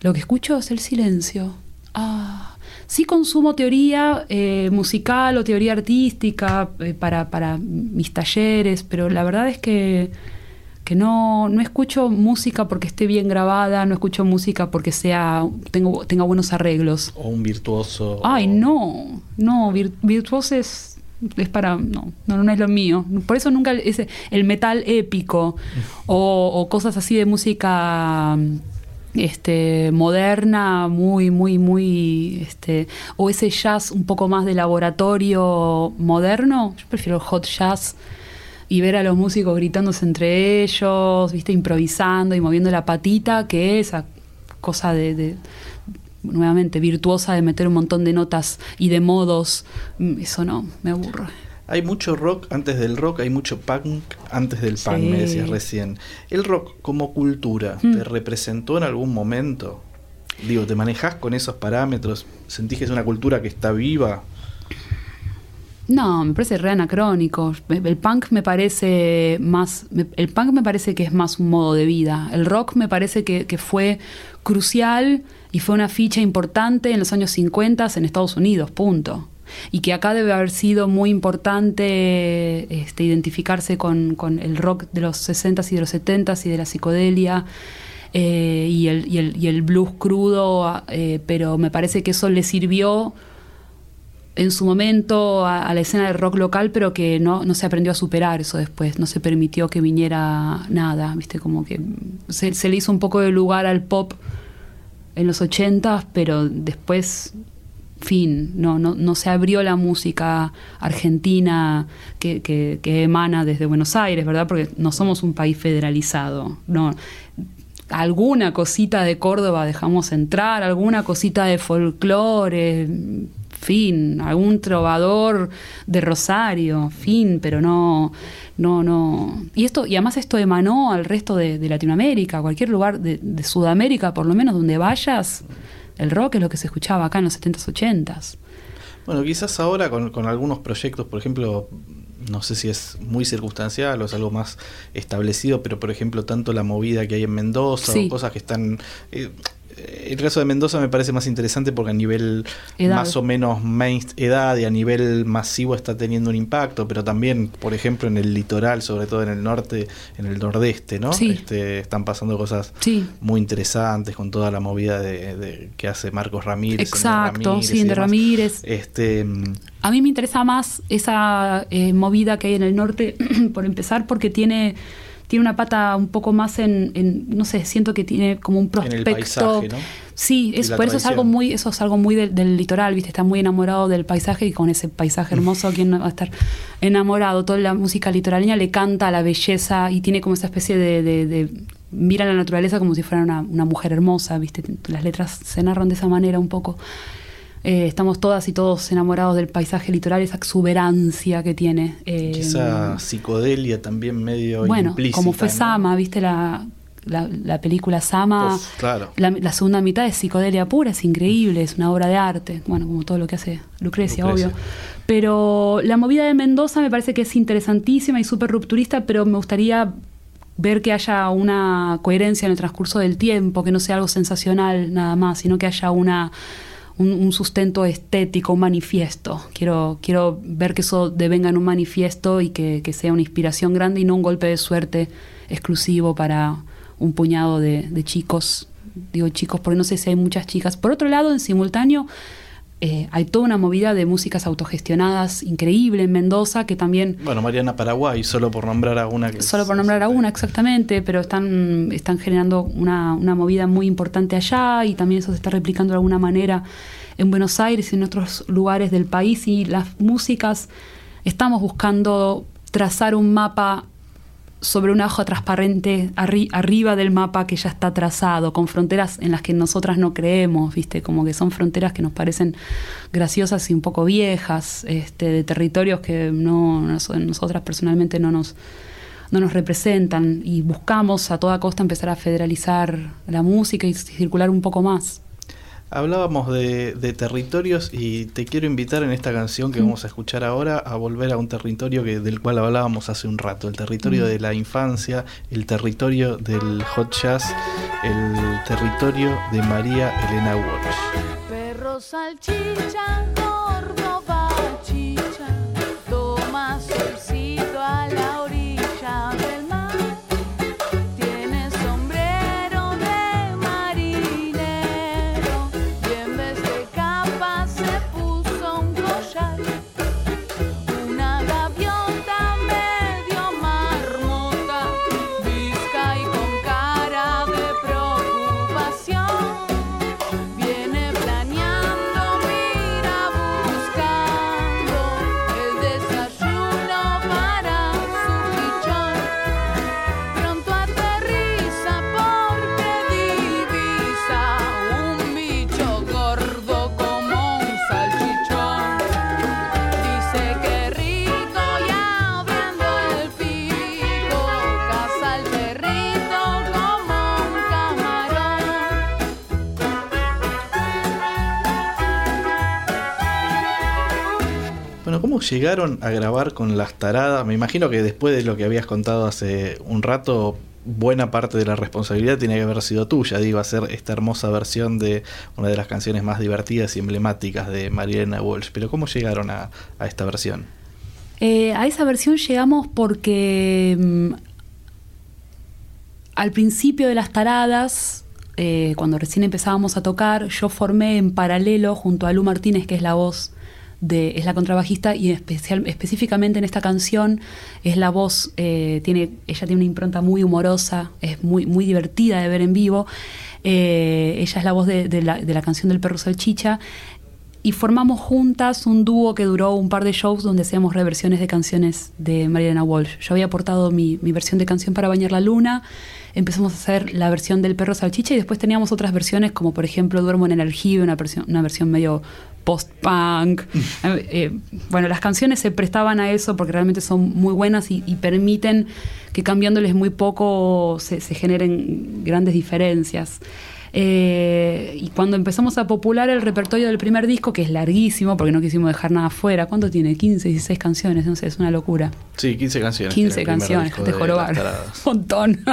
lo que escucho es el silencio. Ah, sí consumo teoría eh, musical o teoría artística eh, para, para mis talleres, pero la verdad es que, que no, no escucho música porque esté bien grabada, no escucho música porque sea tengo, tenga buenos arreglos. O un virtuoso. Ay, o- no, no, vir- virtuoso es, es para, no, no, no es lo mío. Por eso nunca ese, el metal épico o, o cosas así de música este, moderna, muy, muy, muy, este, o ese jazz un poco más de laboratorio moderno. Yo prefiero el hot jazz y ver a los músicos gritándose entre ellos, viste, improvisando y moviendo la patita, que esa cosa de, de- nuevamente virtuosa de meter un montón de notas y de modos, mm, eso no, me aburre. Hay mucho rock antes del rock, hay mucho punk antes del punk, Sí. me decías recién. ¿El rock como cultura Mm. te representó en algún momento? Digo, ¿te manejás con esos parámetros? ¿Sentís que es una cultura que está viva? No, me parece re anacrónico. El punk me parece más. El punk me parece que es más un modo de vida. El rock me parece que, que fue crucial y fue una ficha importante en los años 50 en Estados Unidos, punto. Y que acá debe haber sido muy importante este, identificarse con, con el rock de los 60s y de los 70s y de la psicodelia. eh, y, el, y, el, y el blues crudo, eh, pero me parece que eso le sirvió en su momento a, la escena del rock local, pero que no, no se aprendió a superar eso después, no se permitió que viniera nada, viste, como que se, se le hizo un poco de lugar al pop en los 80, pero después, fin, no, no, no se abrió la música argentina que, que- emana desde Buenos Aires, ¿verdad? Porque no somos un país federalizado, no. Alguna cosita de Córdoba dejamos entrar, alguna cosita de folclore, fin, algún trovador de Rosario, fin, pero no, no, no. Y esto, y además esto emanó al resto de, de Latinoamérica, cualquier lugar de, de Sudamérica, por lo menos donde vayas, el rock es lo que se escuchaba acá en los 70s, 80s. Bueno, quizás ahora con, con algunos proyectos, por ejemplo, no sé si es muy circunstancial o es algo más establecido, pero por ejemplo, tanto la movida que hay en Mendoza Sí. o cosas que están... eh, el caso de Mendoza me parece más interesante porque a nivel Edad. más o menos main edad y a nivel masivo está teniendo un impacto, pero también, por ejemplo, en el litoral, sobre todo en el norte, en el nordeste, ¿no? Sí. Este, están pasando cosas Sí. muy interesantes con toda la movida de, de- que hace Marcos Ramírez. Exacto, sí, Ender demás. Ramírez. Este, mm, A mí me interesa más esa eh, movida que hay en el norte, por empezar, porque tiene, tiene una pata un poco más en, en, no sé, siento que tiene como un En el prospecto. paisaje, ¿no? Sí, es, por eso es algo muy, eso es algo muy del, del litoral, viste, está muy enamorado del paisaje y con ese paisaje hermoso, ¿quién va a estar enamorado? Toda la música litoraleña le canta a la belleza y tiene como esa especie de, de- de- mira la naturaleza como si fuera una, una mujer hermosa, viste, las letras se narran de esa manera un poco. Eh, estamos todas y todos enamorados del paisaje litoral, esa exuberancia que tiene. eh, esa psicodelia también medio bueno, implícita. como fue ¿no? Sama, viste la, la, la película Sama. Claro. La, la segunda mitad es psicodelia pura, es increíble, es una obra de arte. Bueno, como todo lo que hace Lucrecia, Lucrecia. obvio. Pero la movida de Mendoza me parece que es interesantísima y súper rupturista, pero me gustaría ver que haya una coherencia en el transcurso del tiempo, que no sea algo sensacional nada más, sino que haya una un, sustento estético, un manifiesto. Quiero, quiero ver que eso devenga en un manifiesto y que, que sea una inspiración grande y no un golpe de suerte exclusivo para un puñado de, de chicos. Digo chicos porque no sé si hay muchas chicas. Por otro lado, en simultáneo, eh, hay toda una movida de músicas autogestionadas increíble en Mendoza que también Bueno, Mariana Paraguay, solo por nombrar a una que Solo por nombrar a una, exactamente, pero están, están generando una, una movida muy importante allá y también eso se está replicando de alguna manera en Buenos Aires y en otros lugares del país y las músicas estamos buscando trazar un mapa sobre una hoja transparente arri- arriba del mapa que ya está trazado, con fronteras en las que nosotras no creemos, ¿viste? Como que son fronteras que nos parecen graciosas y un poco viejas, este, de territorios que no, nos- nosotras personalmente no nos, no nos representan y buscamos a toda costa empezar a federalizar la música y circular un poco más. Hablábamos de, de territorios y te quiero invitar en esta canción que vamos a escuchar ahora a volver a un territorio que, del cual hablábamos hace un rato, el territorio de la infancia, el territorio del hot jazz, el territorio de María Elena Walsh. Perro salchicha, ¿cómo llegaron a grabar con Las Taradas? Me imagino que después de lo que habías contado hace un rato, buena parte de la responsabilidad tiene que haber sido tuya, digo, hacer esta hermosa versión de una de las canciones más divertidas y emblemáticas de Mariana Walsh. Pero ¿cómo llegaron a, a esta versión? Eh, a esa versión llegamos porque mm, al principio de las taradas, eh, cuando recién empezábamos a tocar, yo formé en paralelo junto a Lu Martínez, que es la voz es la contrabajista y especial, específicamente en esta canción es la voz, eh, tiene, ella tiene una impronta muy humorosa, es muy, muy divertida de ver en vivo. Eh, ella es la voz de, de la, de la canción del perro salchicha y formamos juntas un dúo que duró un par de shows donde hacíamos reversiones de canciones de Mariana Walsh. Yo había aportado mi, mi, versión de canción para Bañar la Luna, empezamos a hacer la versión del perro salchicha y después teníamos otras versiones como por ejemplo Duermo en el aljibe, una versión, una versión medio post-punk. eh, bueno, las canciones se prestaban a eso porque realmente son muy buenas y, y permiten que cambiándoles muy poco se, se generen grandes diferencias. Eh, y cuando empezamos a popular el repertorio del primer disco, que es larguísimo, porque no quisimos dejar nada afuera, ¿cuánto tiene? 15, 16 canciones, no sé, es una locura. Sí, 15 canciones. 15 canciones, te jorobar. Un montón.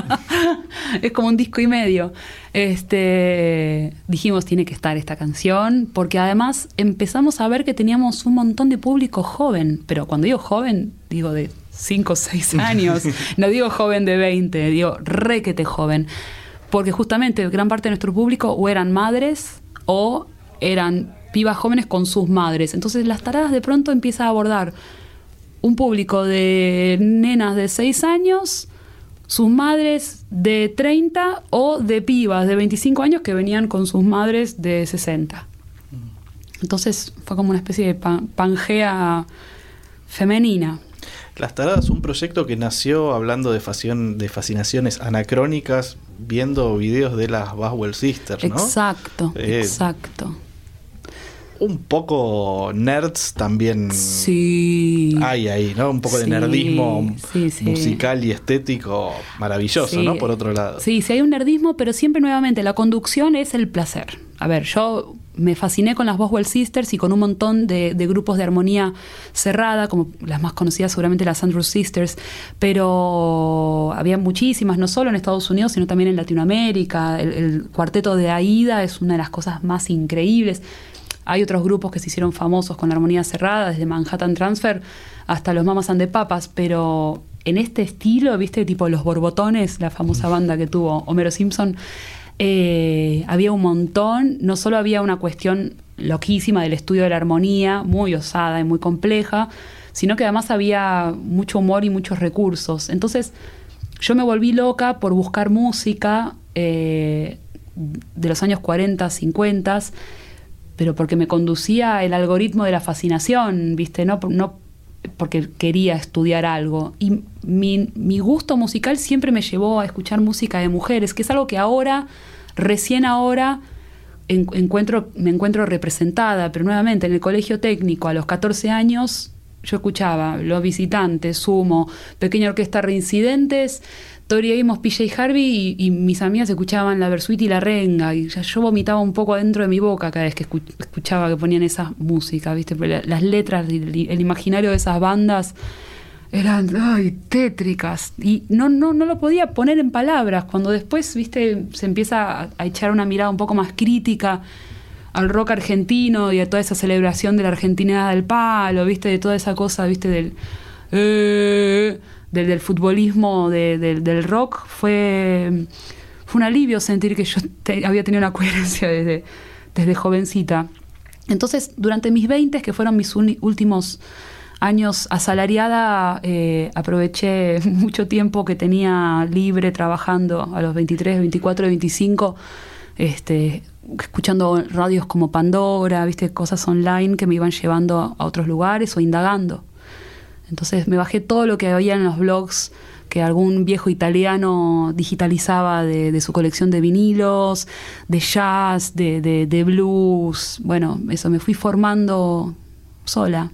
es como un disco y medio. Este, dijimos, tiene que estar esta canción, porque además empezamos a ver que teníamos un montón de público joven, pero cuando digo joven, digo de 5 o 6 años, no digo joven de 20, digo requete joven porque justamente gran parte de nuestro público o eran madres o eran pibas jóvenes con sus madres. Entonces las taradas de pronto empieza a abordar un público de nenas de 6 años, sus madres de 30 o de pibas de 25 años que venían con sus madres de 60. Entonces fue como una especie de pan pangea femenina. Las Taradas, un proyecto que nació hablando de, de fascinaciones anacrónicas, viendo videos de las Boswell Sisters, ¿no? Exacto, eh, exacto. Un poco nerds también sí. hay ahí, ¿no? Un poco sí, de nerdismo sí. musical y estético maravilloso, ¿no? Por otro lado. Sí, sí hay un nerdismo, pero siempre nuevamente la conducción es el placer. A ver, yo me fasciné con las Boswell Sisters y con un montón de, de, grupos de armonía cerrada, como las más conocidas seguramente las Andrews Sisters, pero había muchísimas, no solo en Estados Unidos, sino también en Latinoamérica. El, el cuarteto de Aida es una de las cosas más increíbles. Hay otros grupos que se hicieron famosos con la armonía cerrada, desde Manhattan Transfer hasta los Mamas and the Papas, pero en este estilo, viste, tipo los Borbotones, la famosa banda que tuvo Homero Simpson, eh, había un montón, no solo había una cuestión loquísima del estudio de la armonía, muy osada y muy compleja, sino que además había mucho humor y muchos recursos. Entonces yo me volví loca por buscar música eh, de los años 40, 50, pero porque me conducía el algoritmo de la fascinación, ¿viste? No, no porque quería estudiar algo. Y mi, gusto musical siempre me llevó a escuchar música de mujeres, que es algo que ahora, recién ahora, en, encuentro, me encuentro representada. Pero nuevamente, en el colegio técnico, a los 14 años, yo escuchaba Los Visitantes, Sumo, Pequeña Orquesta Reincidentes, Tori Amos, PJ Harvey y, mis amigas escuchaban la Versuit y la Renga. Y ya yo vomitaba un poco adentro de mi boca cada vez que escuchaba que ponían esa música, ¿viste? Las letras, el, imaginario de esas bandas eran ay, tétricas. Y no, no, no lo podía poner en palabras. Cuando después, ¿viste? Se empieza a, echar una mirada un poco más crítica al rock argentino y a toda esa celebración de la argentinidad del palo, ¿viste? De toda esa cosa, ¿viste? Del. Eh, del, del, futbolismo de, del, del, rock fue, fue un alivio sentir que yo te, había tenido una coherencia desde, desde jovencita. Entonces, durante mis 20, que fueron mis últimos años asalariada, eh, aproveché mucho tiempo que tenía libre trabajando a los 23, 24, 25, este, escuchando radios como Pandora, viste, cosas online que me iban llevando a otros lugares o indagando. Entonces me bajé todo lo que había en los blogs que algún viejo italiano digitalizaba de, su colección de vinilos, de jazz, de, de, de, blues. Bueno, eso me fui formando sola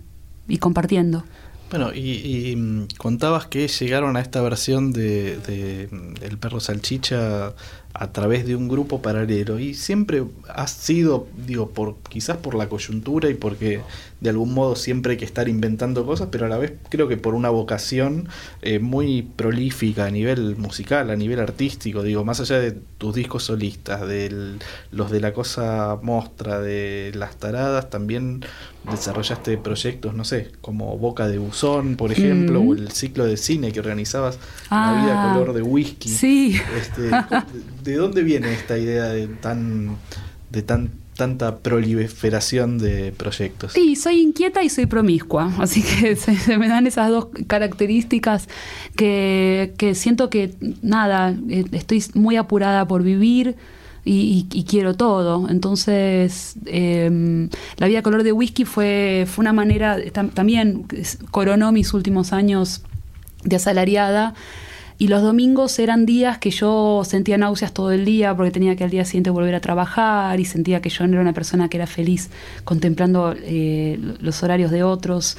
y compartiendo. Bueno, y, y contabas que llegaron a esta versión de, de El perro salchicha a través de un grupo paralelo y siempre ha sido, digo, por quizás por la coyuntura y porque de algún modo siempre hay que estar inventando cosas, pero a la vez creo que por una vocación eh, muy prolífica a nivel musical, a nivel artístico, digo, más allá de tus discos solistas, de los de la cosa mostra, de las taradas, también desarrollaste proyectos, no sé, como Boca de Buzón, por ejemplo, mm o el ciclo de cine que organizabas, ah, La vida color de whisky. Sí. Este, ¿De dónde viene esta idea de tan, de tan tanta proliferación de proyectos? Sí, soy inquieta y soy promiscua, así que se, me dan esas dos características que, que siento que, nada, eh, estoy muy apurada por vivir. Y, quiero todo. Entonces, eh, la vida color de whisky fue, fue una manera, tam- también coronó mis últimos años de asalariada. Y los domingos eran días que yo sentía náuseas todo el día porque tenía que al día siguiente volver a trabajar y sentía que yo no era una persona que era feliz contemplando eh, los horarios de otros.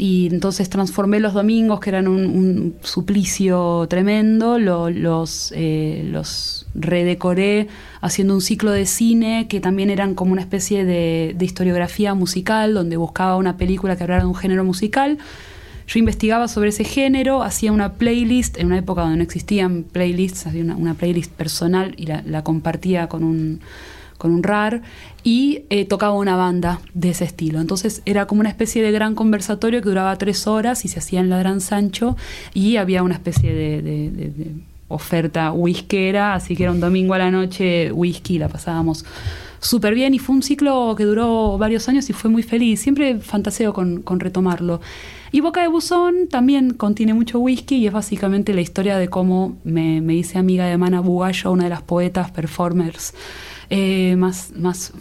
Y entonces transformé los domingos, que eran un, suplicio tremendo, lo- los, eh, los redecoré haciendo un ciclo de cine que también eran como una especie de, de historiografía musical, donde buscaba una película que hablara de un género musical. Yo investigaba sobre ese género, hacía una playlist, en una época donde no existían playlists, hacía una, playlist personal y la, compartía con un, con un RAR y eh, tocaba una banda de ese estilo. Entonces era como una especie de gran conversatorio que duraba tres horas y se hacía en la Gran Sancho y había una especie de- de oferta whiskera, así que era un domingo a la noche whisky, la pasábamos súper bien y fue un ciclo que duró varios años y fue muy feliz. Siempre fantaseo con, con retomarlo. Y Boca de Buzón también contiene mucho whisky y es básicamente la historia de cómo me, me hice amiga de Mana Bugallo, una de las poetas, performers eh, más, más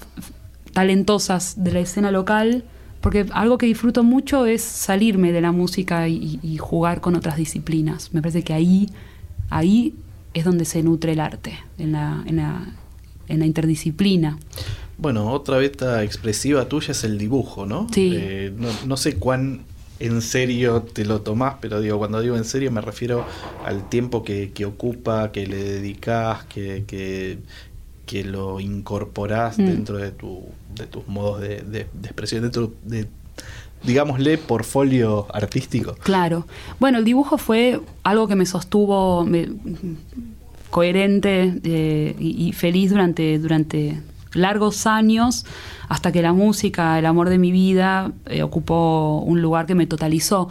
talentosas de la escena local. Porque algo que disfruto mucho es salirme de la música y, y jugar con otras disciplinas. Me parece que ahí, ahí es donde se nutre el arte, en la, en la, en la interdisciplina. Bueno, otra beta expresiva tuya es el dibujo, ¿no? Sí. Eh, no, no sé cuán en serio te lo tomás, pero digo, cuando digo en serio me refiero al tiempo que, que ocupa, que le dedicás, que, que, que lo incorporás Mm. dentro de, tu, de tus modos de, de- de expresión, dentro de, digámosle, portfolio artístico. Claro. Bueno, el dibujo fue algo que me sostuvo me- coherente eh, y, y feliz durante, durante largos años, hasta que la música, el amor de mi vida, eh, ocupó un lugar que me totalizó.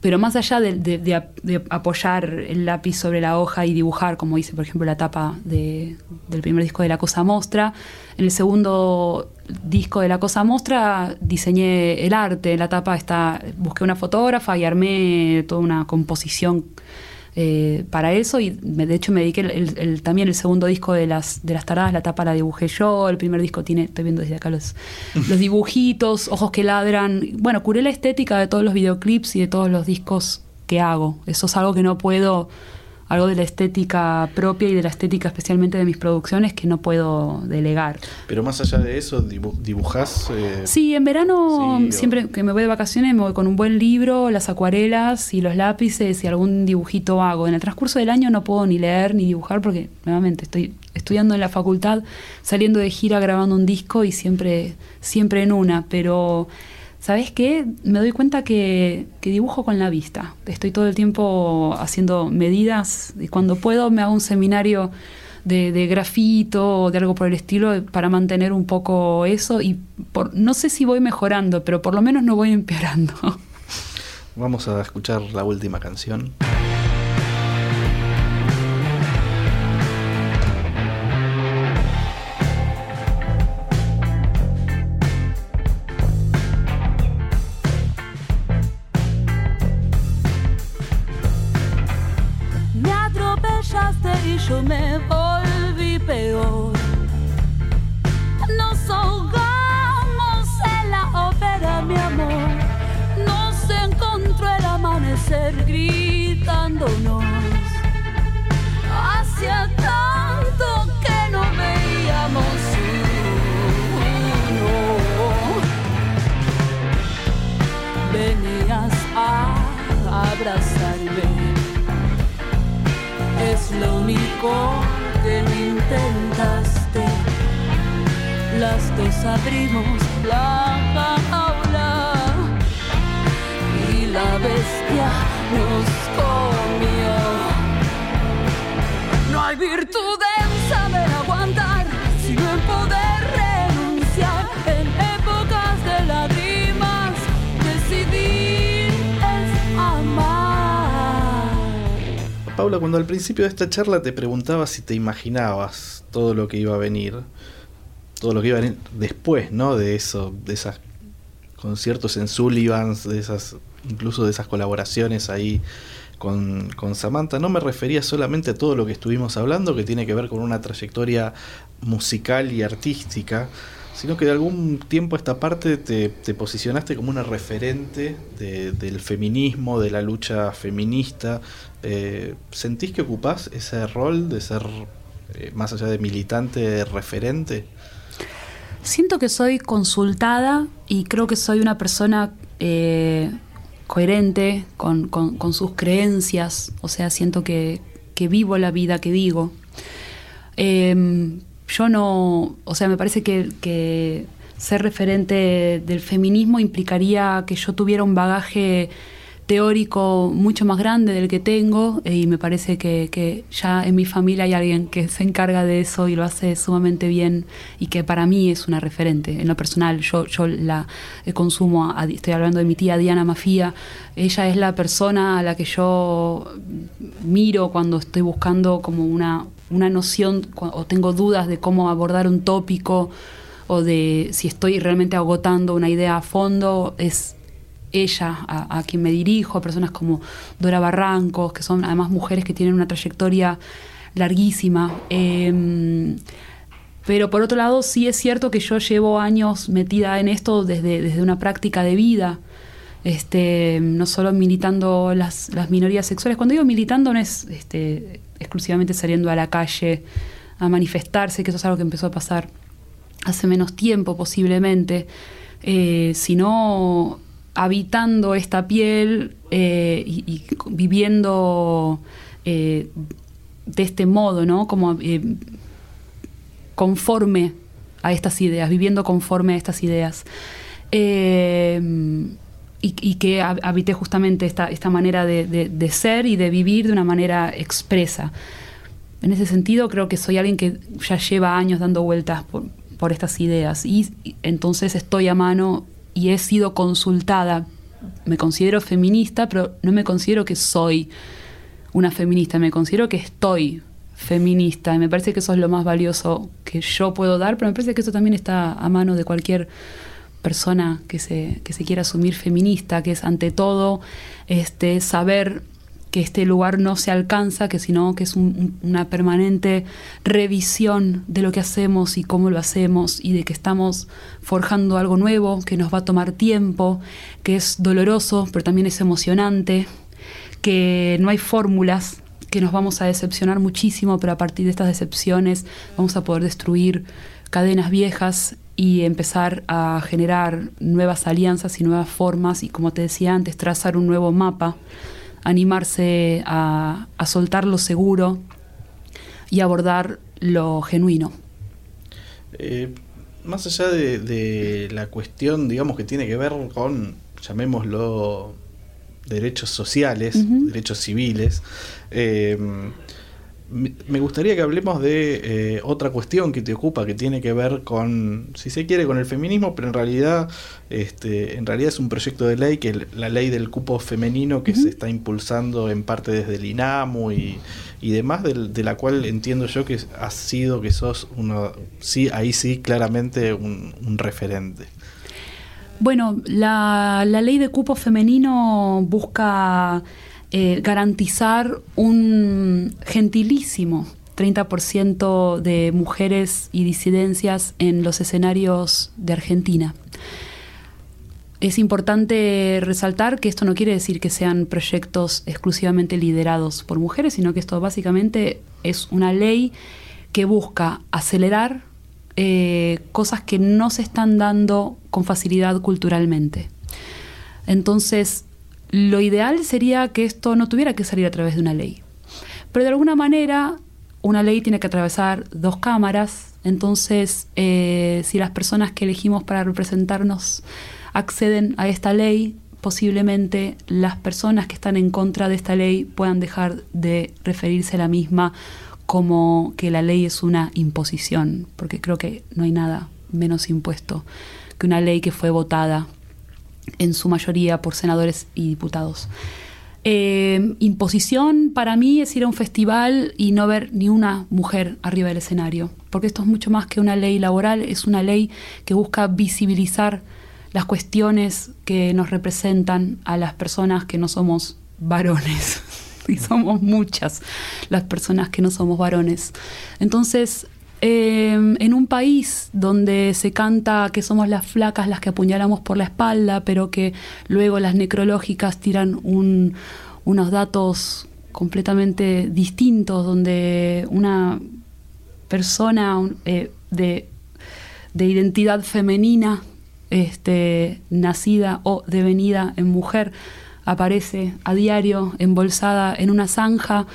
Pero más allá de, de- de ap- de apoyar el lápiz sobre la hoja y dibujar, como dice, por ejemplo, la tapa de- del primer disco de La Cosa Mostra, en el segundo disco de La Cosa Mostra diseñé el arte. En la tapa está, busqué una fotógrafa y armé toda una composición eh, para eso y me- de hecho me dediqué el- el- el- también el segundo disco de las de las taradas la tapa la dibujé yo el primer disco tiene estoy viendo desde acá los los dibujitos ojos que ladran bueno curé la estética de todos los videoclips y de todos los discos que hago eso es algo que no puedo algo de la estética propia y de la estética especialmente de mis producciones que no puedo delegar Pero más allá de eso, dibu- dibujás... eh, Sí, en verano Sí, o- siempre que me voy de vacaciones me voy con un buen libro, las acuarelas y los lápices y algún dibujito hago. En el transcurso del año no puedo ni leer ni dibujar porque nuevamente estoy estudiando en la facultad, saliendo de gira grabando un disco y siempre siempre en una, pero ¿sabes qué? Me doy cuenta que, que dibujo con la vista. Estoy todo el tiempo haciendo medidas y cuando puedo me hago un seminario de, de grafito o de algo por el estilo para mantener un poco eso y por, no sé si voy mejorando, pero por lo menos no voy empeorando. Vamos a escuchar la última canción. Abrimos la jaula y la bestia nos comió. No hay virtud en saber aguantar, sino en poder renunciar en épocas de lágrimas. Decidir es amar. Paula, cuando al principio de esta charla te preguntaba si te imaginabas todo lo que iba a venir, todo lo que iba a venir después, ¿no? De eso, de esos conciertos en Sullivans, de esas, incluso de esas colaboraciones ahí con, con Samantha. No me refería solamente a todo lo que estuvimos hablando, que tiene que ver con una trayectoria musical y artística, sino que de algún tiempo a esta parte te, te posicionaste como una referente de- del feminismo, de la lucha feminista. Eh, ¿Sentís que ocupás ese rol de ser, eh, más allá de militante, referente? Siento que soy consultada y creo que soy una persona eh, coherente con, sus creencias, o sea, siento que, vivo la vida que digo. Eh, yo no, o sea, me parece que ser referente del feminismo implicaría que yo tuviera un bagaje teórico mucho más grande del que tengo eh, y me parece que, que ya en mi familia hay alguien que se encarga de eso y lo hace sumamente bien y que para mí es una referente. En lo personal yo, yo la eh, consumo estoy hablando de mi tía Diana Mafía ella es la persona a la que yo miro cuando estoy buscando como una, una noción o tengo dudas de cómo abordar un tópico o de si estoy realmente agotando una idea a fondo es ella a, quien me dirijo, a personas como Dora Barrancos, que son además mujeres que tienen una trayectoria larguísima. Eh, pero por otro lado, sí es cierto que yo llevo años metida en esto desde, desde una práctica de vida. Este, no solo militando las, las minorías sexuales. Cuando digo militando no es este, exclusivamente saliendo a la calle a manifestarse, que eso es algo que empezó a pasar hace menos tiempo posiblemente, eh, sino habitando esta piel eh, y, viviendo eh, de este modo, ¿no? Como eh, conforme a estas ideas, viviendo conforme a estas ideas. Y, que hab- habité justamente esta, esta manera de, ser y de vivir de una manera expresa. En ese sentido, creo que soy alguien que ya lleva años dando vueltas por, por estas ideas y entonces estoy a mano y he sido consultada. Me considero feminista, pero no me considero que soy una feminista, me considero que estoy feminista y me parece que eso es lo más valioso que yo puedo dar, pero me parece que eso también está a mano de cualquier persona que se, que se quiera asumir feminista, que es ante todo este, saber que este lugar no se alcanza, que sino que es un- un- una permanente revisión de lo que hacemos y cómo lo hacemos y de que estamos forjando algo nuevo, que nos va a tomar tiempo, que es doloroso, pero también es emocionante, que no hay fórmulas, que nos vamos a decepcionar muchísimo, pero a partir de estas decepciones vamos a poder destruir cadenas viejas y empezar a generar nuevas alianzas y nuevas formas y como te decía antes, trazar un nuevo mapa, animarse a, a soltar lo seguro y abordar lo genuino. Eh, más allá de, de la cuestión, digamos, que tiene que ver con, llamémoslo, derechos sociales, derechos civiles, eh, me gustaría que hablemos de eh, otra cuestión que te ocupa, que tiene que ver con, si se quiere, con el feminismo, pero en realidad, este, en realidad es un proyecto de ley que la ley del cupo femenino que se está impulsando en parte desde el INAMU y, y demás, de, la cual entiendo yo que has sido, que sos uno, sí, ahí sí, claramente un, un referente. Bueno, la, la ley de cupo femenino busca eh, garantizar un gentilísimo 30% de mujeres y disidencias en los escenarios de Argentina. Es importante resaltar que esto no quiere decir que sean proyectos exclusivamente liderados por mujeres, sino que esto básicamente es una ley que busca acelerar eh, cosas que no se están dando con facilidad culturalmente. Entonces, lo ideal sería que esto no tuviera que salir a través de una ley. Pero de alguna manera, una ley tiene que atravesar dos cámaras. Entonces, eh, si las personas que elegimos para representarnos acceden a esta ley, posiblemente las personas que están en contra de esta ley puedan dejar de referirse a la misma como que la ley es una imposición, porque creo que no hay nada menos impuesto que una ley que fue votada en su mayoría por senadores y diputados. Eh, imposición para mí es ir a un festival y no ver ni una mujer arriba del escenario, porque esto es mucho más que una ley laboral, es una ley que busca visibilizar las cuestiones que nos representan a las personas que no somos varones. y somos muchas las personas que no somos varones. Entonces, eh, en un país donde se canta que somos las flacas las que apuñalamos por la espalda, pero que luego las necrológicas tiran un- unos datos completamente distintos, donde una persona eh, de, de identidad femenina, este, nacida o devenida en mujer, aparece a diario embolsada en una zanja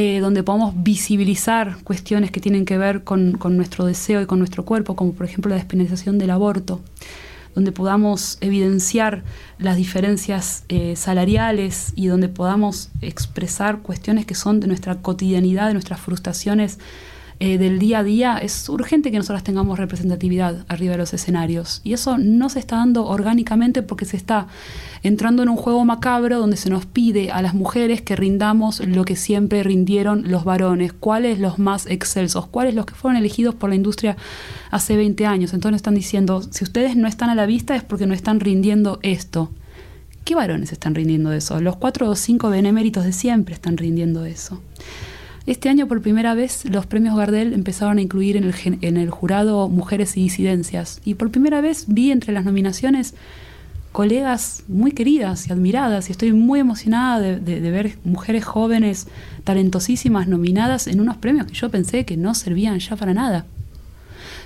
eh, donde podamos visibilizar cuestiones que tienen que ver con, nuestro deseo y con nuestro cuerpo, como por ejemplo la despenalización del aborto, donde podamos evidenciar las diferencias eh, salariales y donde podamos expresar cuestiones que son de nuestra cotidianidad, de nuestras frustraciones eh, del día a día, es urgente que nosotras tengamos representatividad arriba de los escenarios. Y eso no se está dando orgánicamente porque se está entrando en un juego macabro donde se nos pide a las mujeres que rindamos lo que siempre rindieron los varones, cuáles los más excelsos, cuáles los que fueron elegidos por la industria hace 20 años. Entonces están diciendo, si ustedes no están a la vista es porque no están rindiendo esto. ¿Qué varones están rindiendo eso? Los cuatro o cinco beneméritos de siempre están rindiendo eso. Este año por primera vez los premios Gardel empezaron a incluir en el, en el jurado mujeres y disidencias. Y por primera vez vi entre las nominaciones colegas muy queridas y admiradas y estoy muy emocionada de- de ver mujeres jóvenes talentosísimas nominadas en unos premios que yo pensé que no servían ya para nada.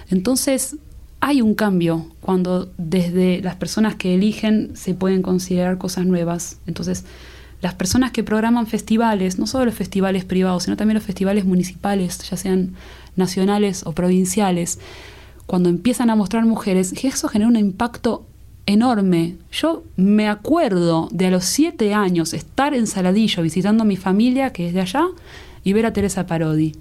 Entonces, hay un cambio cuando desde las personas que eligen se pueden considerar cosas nuevas. Entonces, las personas que programan festivales, no solo los festivales privados, sino también los festivales municipales, ya sean nacionales o provinciales, cuando empiezan a mostrar mujeres, eso genera un impacto enorme. Yo me acuerdo de a los siete años estar en Saladillo visitando a mi familia, que es de allá, y ver a Teresa Parodi.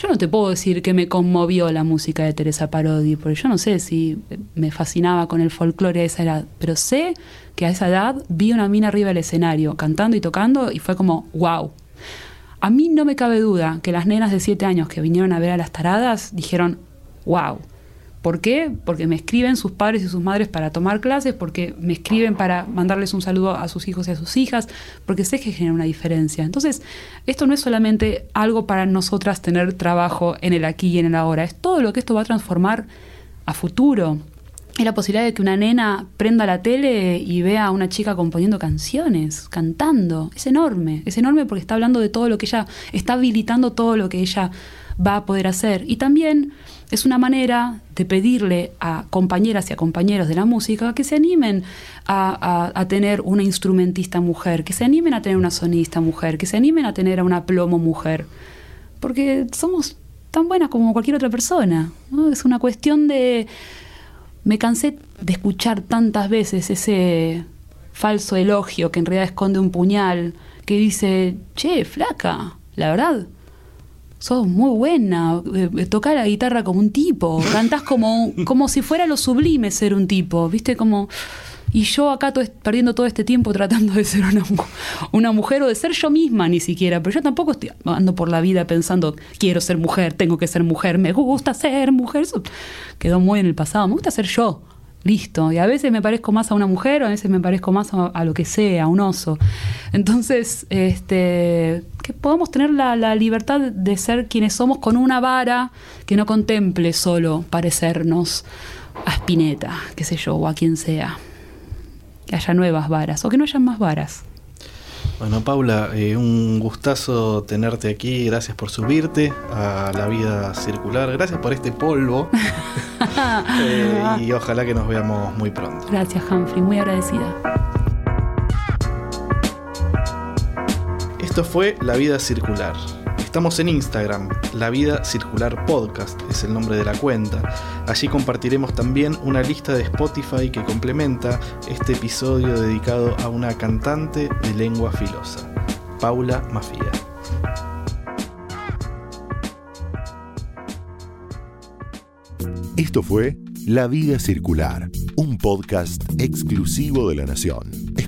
Yo no te puedo decir que me conmovió la música de Teresa Parodi, porque yo no sé si me fascinaba con el folclore a esa edad, pero sé que a esa edad vi una mina arriba del escenario, cantando y tocando, y fue como, wow. A mí no me cabe duda que las nenas de 7 años que vinieron a ver a las taradas dijeron, wow. ¿Por qué? Porque me escriben sus padres y sus madres para tomar clases, porque me escriben para mandarles un saludo a sus hijos y a sus hijas, porque sé que genera una diferencia. Entonces, esto no es solamente algo para nosotras tener trabajo en el aquí y en el ahora, es todo lo que esto va a transformar a futuro. Es la posibilidad de que una nena prenda la tele y vea a una chica componiendo canciones, cantando. Es enorme, es enorme porque está hablando de todo lo que ella, está habilitando todo lo que ella va a poder hacer. Y también es una manera de pedirle a compañeras y a compañeros de la música que se animen a, a- tener una instrumentista mujer, que se animen a tener una sonista mujer, que se animen a tener a una plomo mujer. Porque somos tan buenas como cualquier otra persona. ¿no? Es una cuestión de... Me cansé de escuchar tantas veces ese falso elogio que en realidad esconde un puñal, que dice, che, flaca, la verdad, sos muy buena, eh, toca la guitarra como un tipo, cantás como, como si fuera lo sublime ser un tipo, ¿viste? Como... Y yo acá to- perdiendo todo este tiempo tratando de ser una, una mujer o de ser yo misma ni siquiera, pero yo tampoco estoy ando por la vida pensando, quiero ser mujer, tengo que ser mujer, me gusta ser mujer, eso quedó muy en el pasado, me gusta ser yo, listo. Y a veces me parezco más a una mujer, o a veces me parezco más a, a lo que sea, a un oso. Entonces, este, que podamos tener la, la libertad de ser quienes somos con una vara que no contemple solo parecernos a Spinetta, qué sé yo, o a quien sea. Que haya nuevas varas, o que no haya más varas. Bueno, Paula, eh, un gustazo tenerte aquí. Gracias por subirte a la vida circular. Gracias por este polvo. Eh, y ojalá que nos veamos muy pronto. Gracias, Humphrey, muy agradecida. Esto fue La Vida Circular. Estamos en Instagram, La Vida Circular Podcast es el nombre de la cuenta. Allí compartiremos también una lista de Spotify que complementa este episodio dedicado a una cantante de lengua filosa, Paula Mafia. Esto fue La Vida Circular, un podcast exclusivo de la Nación.